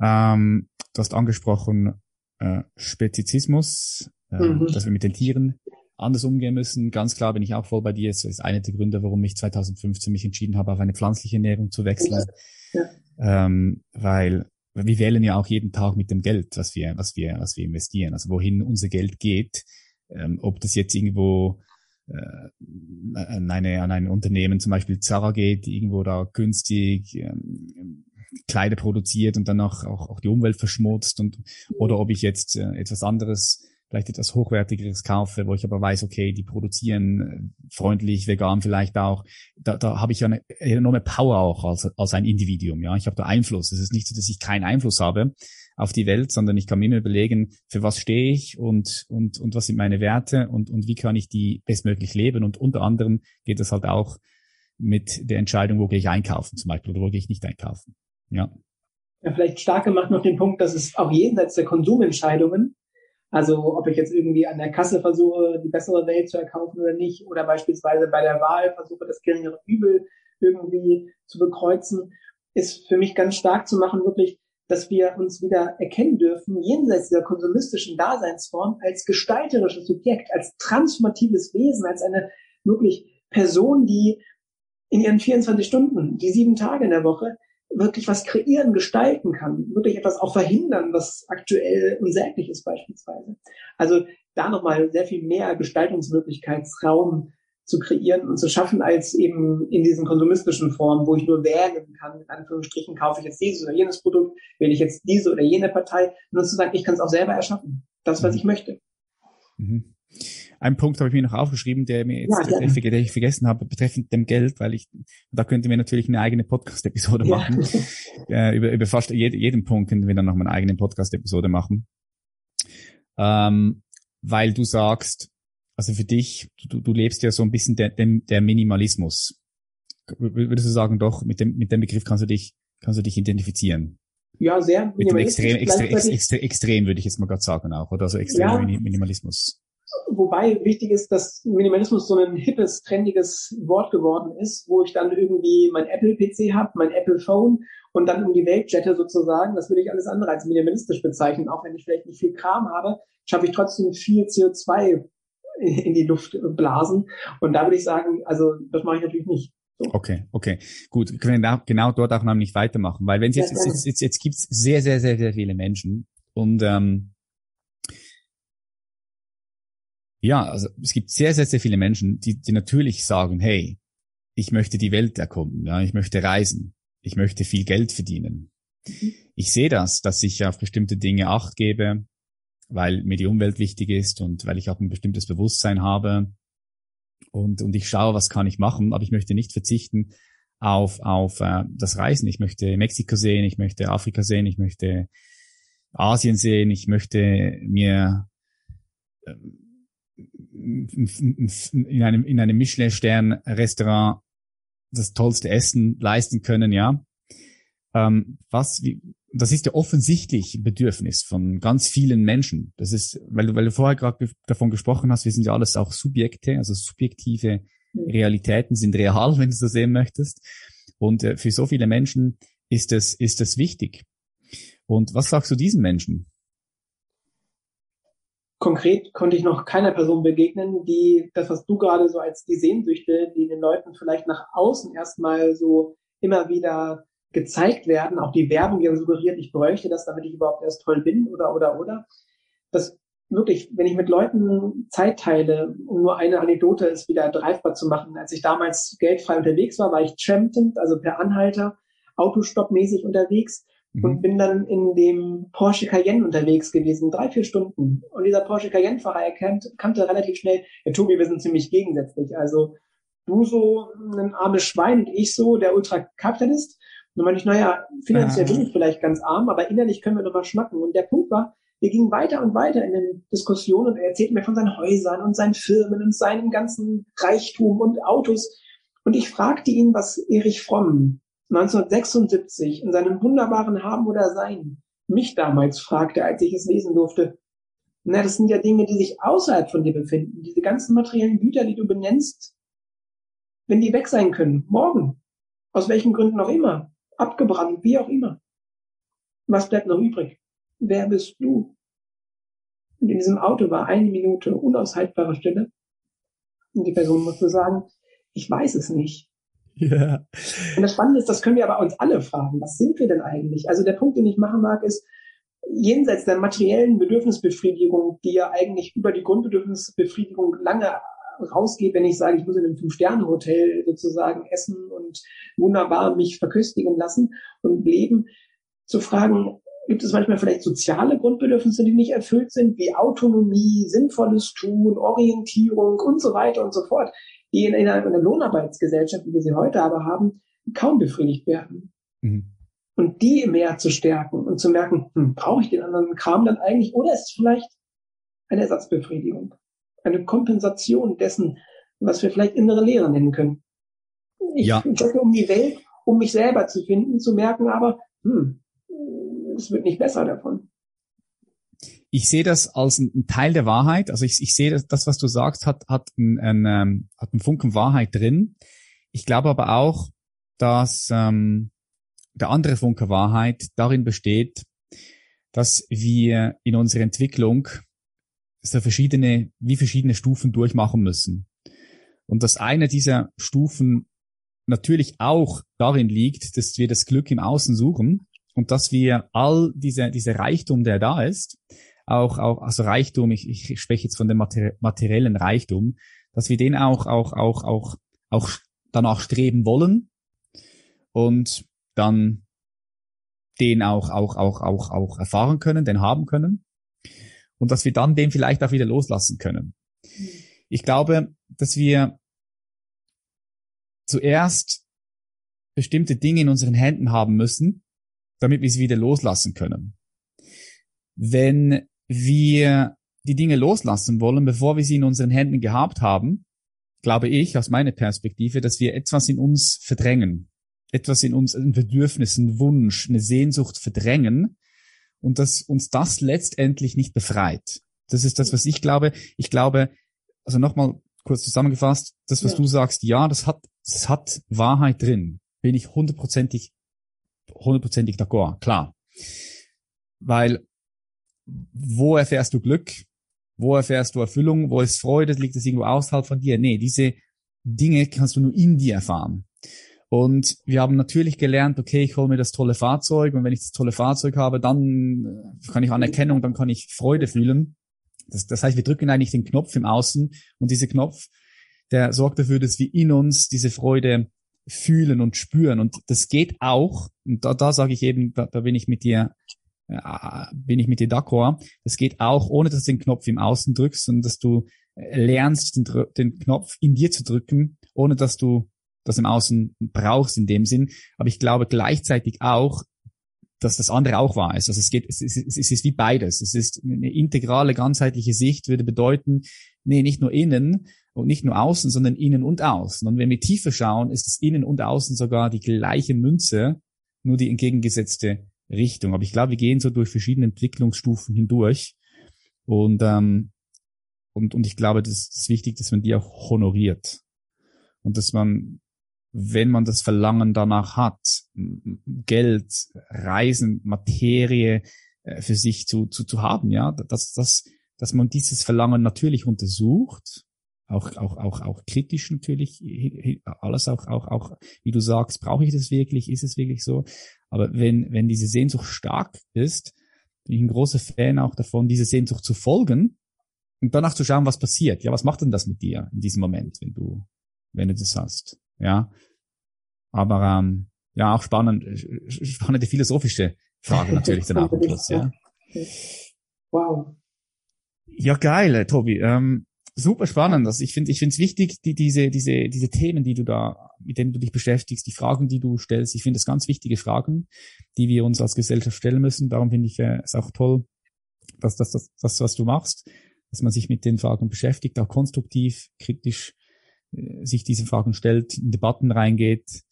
S2: Ähm, du hast angesprochen, äh, Spezizismus, äh, mhm. dass wir mit den Tieren anders umgehen müssen. Ganz klar bin ich auch voll bei dir. Das ist einer der Gründe, warum ich 2015 mich entschieden habe, auf eine pflanzliche Ernährung zu wechseln. Ja. Ähm, weil wir wählen ja auch jeden Tag mit dem Geld, was wir, was wir, was wir investieren. Also wohin unser Geld geht, ähm, ob das jetzt irgendwo an, eine, an ein Unternehmen, zum Beispiel Zara geht, die irgendwo da günstig ähm, Kleider produziert und dann auch, auch, auch die Umwelt verschmutzt und oder ob ich jetzt äh, etwas anderes vielleicht etwas hochwertigeres kaufe, wo ich aber weiß, okay, die produzieren äh, freundlich, vegan vielleicht auch. Da, da habe ich ja eine enorme Power auch als, als ein Individuum. Ja, ich habe da Einfluss. Es ist nicht so, dass ich keinen Einfluss habe auf die Welt, sondern ich kann mir immer überlegen, für was stehe ich und und und was sind meine Werte und und wie kann ich die bestmöglich leben. Und unter anderem geht es halt auch mit der Entscheidung, wo gehe ich einkaufen zum Beispiel oder wo gehe ich nicht einkaufen. Ja.
S1: Ja, vielleicht stark gemacht noch den Punkt, dass es auch jenseits der Konsumentscheidungen also ob ich jetzt irgendwie an der Kasse versuche, die bessere Welt zu erkaufen oder nicht, oder beispielsweise bei der Wahl versuche, das geringere Übel irgendwie zu bekreuzen, ist für mich ganz stark zu machen, wirklich, dass wir uns wieder erkennen dürfen, jenseits dieser konsumistischen Daseinsform, als gestalterisches Subjekt, als transformatives Wesen, als eine wirklich Person, die in ihren 24 Stunden, die sieben Tage in der Woche, wirklich was kreieren, gestalten kann, wirklich etwas auch verhindern, was aktuell unsäglich ist beispielsweise. Also da nochmal sehr viel mehr Gestaltungsmöglichkeitsraum zu kreieren und zu schaffen, als eben in diesen konsumistischen Formen, wo ich nur wählen kann, in Anführungsstrichen, kaufe ich jetzt dieses oder jenes Produkt, wähle ich jetzt diese oder jene Partei, nur zu sagen, ich kann es auch selber erschaffen. Das, was mhm. ich möchte.
S2: Mhm. Ein Punkt habe ich mir noch aufgeschrieben, der mir jetzt ja, der, der ich vergessen habe, betreffend dem Geld, weil ich, da könnten wir natürlich eine eigene Podcast-Episode ja. machen. äh, über, über fast jed, jeden Punkt könnten wir dann noch mal eine eigene Podcast-Episode machen. Ähm, weil du sagst, also für dich, du, du lebst ja so ein bisschen der, der, der Minimalismus. Würdest du sagen, doch, mit dem, mit dem Begriff kannst du dich, kannst du dich identifizieren?
S1: Ja, sehr.
S2: Mit dem extrem, extrem, extrem, extrem, würde ich jetzt mal gerade sagen auch, oder so extrem ja. Minimalismus.
S1: Wobei wichtig ist, dass Minimalismus so ein hippes, trendiges Wort geworden ist, wo ich dann irgendwie mein Apple-PC habe, mein Apple-Phone und dann um die Welt jette sozusagen, das würde ich alles andere als minimalistisch bezeichnen. Auch wenn ich vielleicht nicht viel Kram habe, schaffe ich trotzdem viel CO2 in die Luft blasen. Und da würde ich sagen, also das mache ich natürlich nicht.
S2: So. Okay, okay, gut. Können wir genau dort auch nämlich weitermachen, weil wenn es jetzt, ja, jetzt, jetzt, jetzt gibt es sehr, sehr, sehr, sehr viele Menschen und ähm, ja, also es gibt sehr, sehr, sehr viele Menschen, die, die natürlich sagen, hey, ich möchte die Welt erkunden, ja, ich möchte reisen, ich möchte viel Geld verdienen. Mhm. Ich sehe das, dass ich auf bestimmte Dinge Acht gebe, weil mir die Umwelt wichtig ist und weil ich auch ein bestimmtes Bewusstsein habe und, und ich schaue, was kann ich machen, aber ich möchte nicht verzichten auf, auf äh, das Reisen. Ich möchte Mexiko sehen, ich möchte Afrika sehen, ich möchte Asien sehen, ich möchte mir äh, in einem, in einem Michelin-Stern-Restaurant das tollste Essen leisten können, ja. Ähm, was, wie, das ist ja offensichtlich ein Bedürfnis von ganz vielen Menschen. Das ist, weil du, weil du vorher gerade davon gesprochen hast, wir sind ja alles auch Subjekte, also subjektive Realitäten sind real, wenn du so sehen möchtest. Und äh, für so viele Menschen ist es, ist es wichtig. Und was sagst du diesen Menschen?
S1: Konkret konnte ich noch keiner Person begegnen, die das, was du gerade so als die Sehnsüchte, die den Leuten vielleicht nach außen erstmal so immer wieder gezeigt werden, auch die Werbung, die suggeriert, ich bräuchte das, damit ich überhaupt erst toll bin oder oder oder. Das wirklich, wenn ich mit Leuten Zeit teile, um nur eine Anekdote ist wieder greifbar zu machen. Als ich damals geldfrei unterwegs war, war ich trampend, also per Anhalter, Autostoppmäßig unterwegs mhm. und bin dann in dem Porsche Cayenne unterwegs gewesen, drei, vier Stunden. Und dieser Porsche Cayenne-Fahrer erkannt, kannte relativ schnell, ja Tobi, wir sind ziemlich gegensätzlich. Also du so ein armes Schwein und ich so der Ultrakapitalist. Und dann meinte ich, naja, finanziell bin ich vielleicht ganz arm, aber innerlich können wir nochmal schnacken. Und der Punkt war, wir gingen weiter und weiter in den Diskussionen und er erzählte mir von seinen Häusern und seinen Firmen und seinem ganzen Reichtum und Autos. Und ich fragte ihn, was Erich Fromm 1976 in seinem wunderbaren Haben oder Sein mich damals fragte, als ich es lesen durfte. Na, das sind ja Dinge, die sich außerhalb von dir befinden. Diese ganzen materiellen Güter, die du benennst, wenn die weg sein können, morgen, aus welchen Gründen auch immer, abgebrannt, wie auch immer. Was bleibt noch übrig? Wer bist du? Und in diesem Auto war eine Minute unaushaltbare Stille. Und die Person musste sagen, ich weiß es nicht. Ja. Und das Spannende ist, das können wir aber uns alle fragen. Was sind wir denn eigentlich? Also der Punkt, den ich machen mag, ist, jenseits der materiellen Bedürfnisbefriedigung, die ja eigentlich über die Grundbedürfnisbefriedigung lange rausgeht, wenn ich sage, ich muss in einem Fünf-Sterne-Hotel sozusagen essen und wunderbar mich verköstigen lassen und leben, zu fragen, gibt es manchmal vielleicht soziale Grundbedürfnisse, die nicht erfüllt sind, wie Autonomie, sinnvolles Tun, Orientierung und so weiter und so fort, die in einer, einer Lohnarbeitsgesellschaft, wie wir sie heute aber haben, kaum befriedigt werden. Mhm. Und die mehr zu stärken und zu merken, hm, brauche ich den anderen Kram dann eigentlich oder ist es vielleicht eine Ersatzbefriedigung, eine Kompensation dessen, was wir vielleicht innere Lehre nennen können. Ich ja. jogge um die Welt, um mich selber zu finden, zu merken, aber hm, es wird nicht besser davon.
S2: Ich sehe das als ein, Teil der Wahrheit. Also ich, ich sehe, dass das, was du sagst, hat, hat, ein, ein, ähm, hat einen Funken Wahrheit drin. Ich glaube aber auch, dass ähm, der andere Funke Wahrheit darin besteht, dass wir in unserer Entwicklung so verschiedene, wie verschiedene Stufen durchmachen müssen. Und dass eine dieser Stufen natürlich auch darin liegt, dass wir das Glück im Außen suchen und dass wir all diese, diese Reichtum, der da ist, auch, auch, also Reichtum, ich, ich spreche jetzt von dem materiellen Reichtum, dass wir den auch, auch, auch, auch, auch danach streben wollen und dann den auch, auch, auch, auch, auch erfahren können, den haben können und dass wir dann den vielleicht auch wieder loslassen können. Ich glaube, dass wir zuerst bestimmte Dinge in unseren Händen haben müssen, damit wir sie wieder loslassen können. Wenn wir die Dinge loslassen wollen, bevor wir sie in unseren Händen gehabt haben, glaube ich aus meiner Perspektive, dass wir etwas in uns verdrängen, etwas in uns, ein Bedürfnis, ein Wunsch, eine Sehnsucht verdrängen und dass uns das letztendlich nicht befreit. Das ist das, was ich glaube. Ich glaube, also nochmal kurz zusammengefasst, das, was ja. du sagst, ja, das hat, das hat Wahrheit drin. Bin ich hundertprozentig hundertprozentig d'accord, klar. Weil, wo erfährst du Glück? Wo erfährst du Erfüllung? Wo ist Freude? Liegt es irgendwo außerhalb von dir? Nee, diese Dinge kannst du nur in dir erfahren. Und wir haben natürlich gelernt, okay, ich hole mir das tolle Fahrzeug und wenn ich das tolle Fahrzeug habe, dann äh, kann ich Anerkennung, dann kann ich Freude fühlen. Das, das heißt, wir drücken eigentlich den Knopf im Außen und dieser Knopf, der sorgt dafür, dass wir in uns diese Freude fühlen und spüren. Und das geht auch, und da, da sage ich eben, da, da bin ich mit dir, äh, bin ich mit dir d'accord, das geht auch, ohne dass du den Knopf im Außen drückst, sondern dass du lernst, den, den Knopf in dir zu drücken, ohne dass du das im Außen brauchst in dem Sinn. Aber ich glaube gleichzeitig auch, dass das andere auch wahr ist. Also es geht, es ist, es ist wie beides. Es ist eine integrale, ganzheitliche Sicht würde bedeuten, nee, nicht nur innen und nicht nur außen, sondern innen und außen. Und wenn wir tiefer schauen, ist es innen und außen sogar die gleiche Münze, nur die entgegengesetzte Richtung. Aber ich glaube, wir gehen so durch verschiedene Entwicklungsstufen hindurch. Und, ähm, und, und ich glaube, das ist wichtig, dass man die auch honoriert. Und dass man wenn man das Verlangen danach hat, Geld, Reisen, Materie äh, für sich zu, zu, zu haben, ja, dass, dass, dass man dieses Verlangen natürlich untersucht, auch, auch, auch, auch kritisch natürlich, alles auch, auch, auch, wie du sagst, brauche ich das wirklich, ist es wirklich so? Aber wenn, wenn diese Sehnsucht stark ist, bin ich ein großer Fan auch davon, diese Sehnsucht zu folgen und danach zu schauen, was passiert. Ja, was macht denn das mit dir in diesem Moment, wenn du, wenn du das hast? Ja. Aber ähm, ja, auch spannend, spannende philosophische Frage natürlich dann auch am Schluss, ja.
S1: Wow.
S2: Ja, geil, äh, Tobi. Ähm, super spannend. Also ich finde, ich finde es wichtig, die, diese, diese, diese Themen, die du da, mit denen du dich beschäftigst, die Fragen, die du stellst. Ich finde es ganz wichtige Fragen, die wir uns als Gesellschaft stellen müssen. Darum finde ich äh, es auch toll, dass das, das, das, was du machst, dass man sich mit den Fragen beschäftigt, auch konstruktiv, kritisch äh, sich diese Fragen stellt, in Debatten reingeht.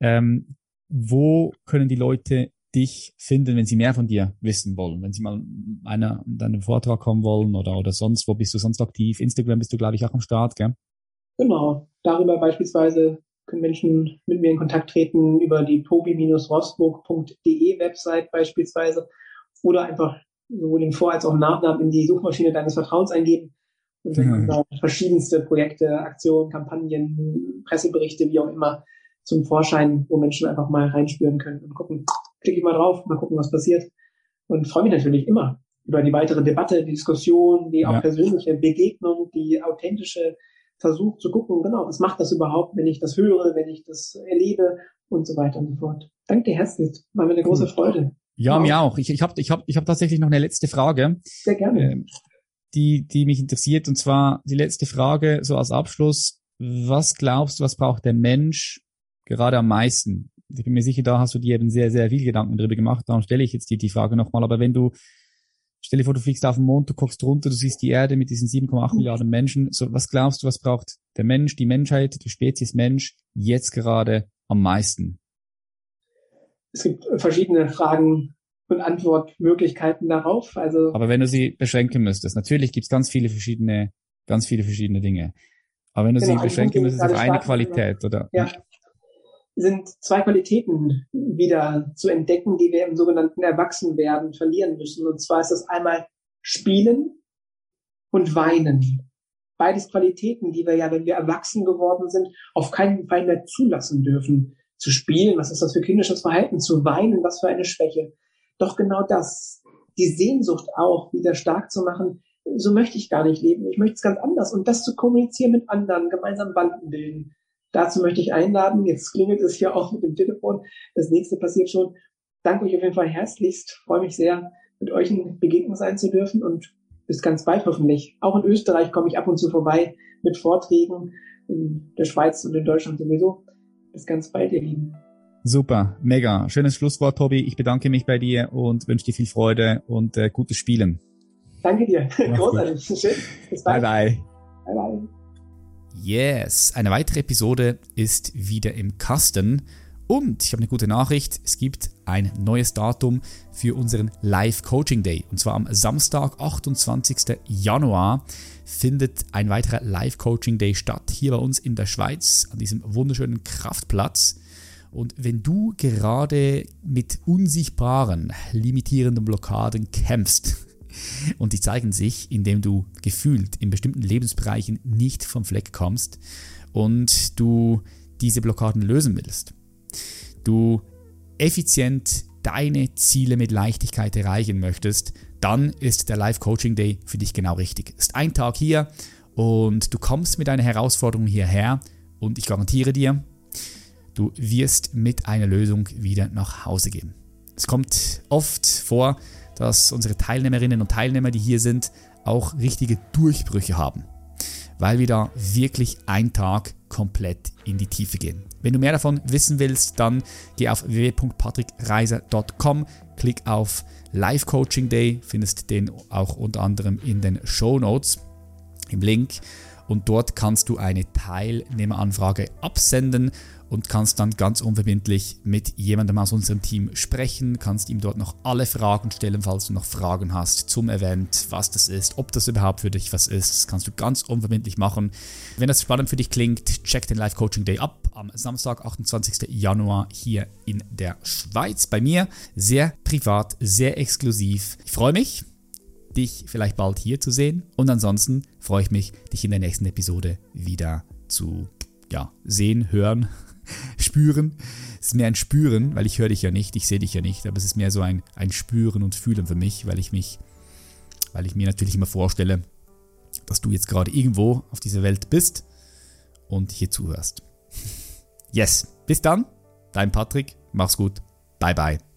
S2: Ähm, wo können die Leute dich finden, wenn sie mehr von dir wissen wollen, wenn sie mal einer deinem Vortrag kommen wollen oder oder sonst, wo bist du sonst aktiv? Instagram bist du, glaube ich, auch am Start, gell?
S1: Genau. Darüber beispielsweise können Menschen mit mir in Kontakt treten über die tobi-rostburg.de Website beispielsweise oder einfach sowohl den Vor- als auch Nachnamen in die Suchmaschine deines Vertrauens eingeben. Und dann kommen da verschiedenste Projekte, Aktionen, Kampagnen, Presseberichte, wie auch immer, zum Vorschein, wo Menschen einfach mal reinspüren können und gucken, klicke ich mal drauf, mal gucken, was passiert. Und freue mich natürlich immer über die weitere Debatte, die Diskussion, die auch ja. persönliche Begegnung, die authentische Versuch zu gucken, genau, was macht das überhaupt, wenn ich das höre, wenn ich das erlebe und so weiter und so fort. Danke dir herzlich, war mir eine große Freude.
S2: Ja, wow. mir auch. Ich, ich habe ich hab, ich hab tatsächlich noch eine letzte Frage.
S1: Sehr gerne. Ähm,
S2: die, die mich interessiert. Und zwar die letzte Frage, so als Abschluss. Was glaubst du, was braucht der Mensch gerade am meisten? Ich bin mir sicher, da hast du dir eben sehr, sehr viel Gedanken drüber gemacht. Darum stelle ich jetzt dir die Frage nochmal. Aber wenn du, stell dir vor, du fliegst auf den Mond, du guckst runter, du siehst die Erde mit diesen 7,8 Milliarden Menschen. So, was glaubst du, was braucht der Mensch, die Menschheit, die Spezies Mensch jetzt gerade am meisten?
S1: Es gibt verschiedene Fragen, und Antwortmöglichkeiten darauf. Also
S2: Aber wenn du sie beschränken müsstest, natürlich gibt es ganz viele verschiedene, ganz viele verschiedene Dinge. Aber wenn du genau, sie beschränken müsstest auf eine Qualität, oder?
S1: Ja. Sind zwei Qualitäten wieder zu entdecken, die wir im sogenannten Erwachsenwerden verlieren müssen. Und zwar ist das einmal Spielen und Weinen. Beides Qualitäten, die wir ja, wenn wir erwachsen geworden sind, auf keinen Fall mehr zulassen dürfen. Zu spielen, was ist das für kindisches Verhalten? Zu weinen, was für eine Schwäche. Doch genau das, die Sehnsucht auch wieder stark zu machen, so möchte ich gar nicht leben. Ich möchte es ganz anders. Und das zu kommunizieren mit anderen, gemeinsam Banden bilden. Dazu möchte ich einladen. Jetzt klingelt es hier auch mit dem Telefon. Das nächste passiert schon. Danke euch auf jeden Fall herzlichst. Freue mich sehr, mit euch in Begegnung sein zu dürfen und bis ganz bald hoffentlich. Auch in Österreich komme ich ab und zu vorbei mit Vorträgen, in der Schweiz und in Deutschland sowieso. Bis ganz bald, ihr Lieben.
S2: Super, mega. Schönes Schlusswort, Tobi. Ich bedanke mich bei dir und wünsche dir viel Freude und äh, gutes Spielen.
S1: Danke dir. Großartig. Schön.
S2: Bis bald. Bye,
S1: bye. Bye, bye.
S2: Yes, eine weitere Episode ist wieder im Kasten. Und ich habe eine gute Nachricht, es gibt ein neues Datum für unseren Live Coaching Day. Und zwar am Samstag, 28. Januar, findet ein weiterer Live Coaching Day statt, hier bei uns in der Schweiz, an diesem wunderschönen Kraftplatz. Und wenn du gerade mit unsichtbaren, limitierenden Blockaden kämpfst, und die zeigen sich, indem du gefühlt in bestimmten Lebensbereichen nicht vom Fleck kommst und du diese Blockaden lösen willst. Du effizient deine Ziele mit Leichtigkeit erreichen möchtest, dann ist der Live Coaching Day für dich genau richtig. Ist ein Tag hier und du kommst mit deiner Herausforderung hierher und ich garantiere dir, du wirst mit einer Lösung wieder nach Hause gehen. Es kommt oft vor, dass unsere Teilnehmerinnen und Teilnehmer, die hier sind, auch richtige Durchbrüche haben, weil wir da wirklich einen Tag komplett in die Tiefe gehen. Wenn du mehr davon wissen willst, dann geh auf www.patrickreiser.com, klick auf Live Coaching Day, findest den auch unter anderem in den Show Notes im Link und dort kannst du eine Teilnehmeranfrage absenden und kannst dann ganz unverbindlich mit jemandem aus unserem Team sprechen, kannst ihm dort noch alle Fragen stellen, falls du noch Fragen hast zum Event, was das ist, ob das überhaupt für dich was ist. Das kannst du ganz unverbindlich machen. Wenn das spannend für dich klingt, check den Live Coaching Day ab am Samstag, 28. Januar hier in der Schweiz bei mir. Sehr privat, sehr exklusiv. Ich freue mich dich vielleicht bald hier zu sehen. Und ansonsten freue ich mich, dich in der nächsten Episode wieder zu ja, sehen, hören spüren. Es ist mehr ein Spüren, weil ich höre dich ja nicht, ich sehe dich ja nicht, aber es ist mehr so ein, ein Spüren und Fühlen für mich, weil ich mich, weil ich mir natürlich immer vorstelle, dass du jetzt gerade irgendwo auf dieser Welt bist und hier zuhörst. Yes, bis dann, dein Patrick, mach's gut, bye bye.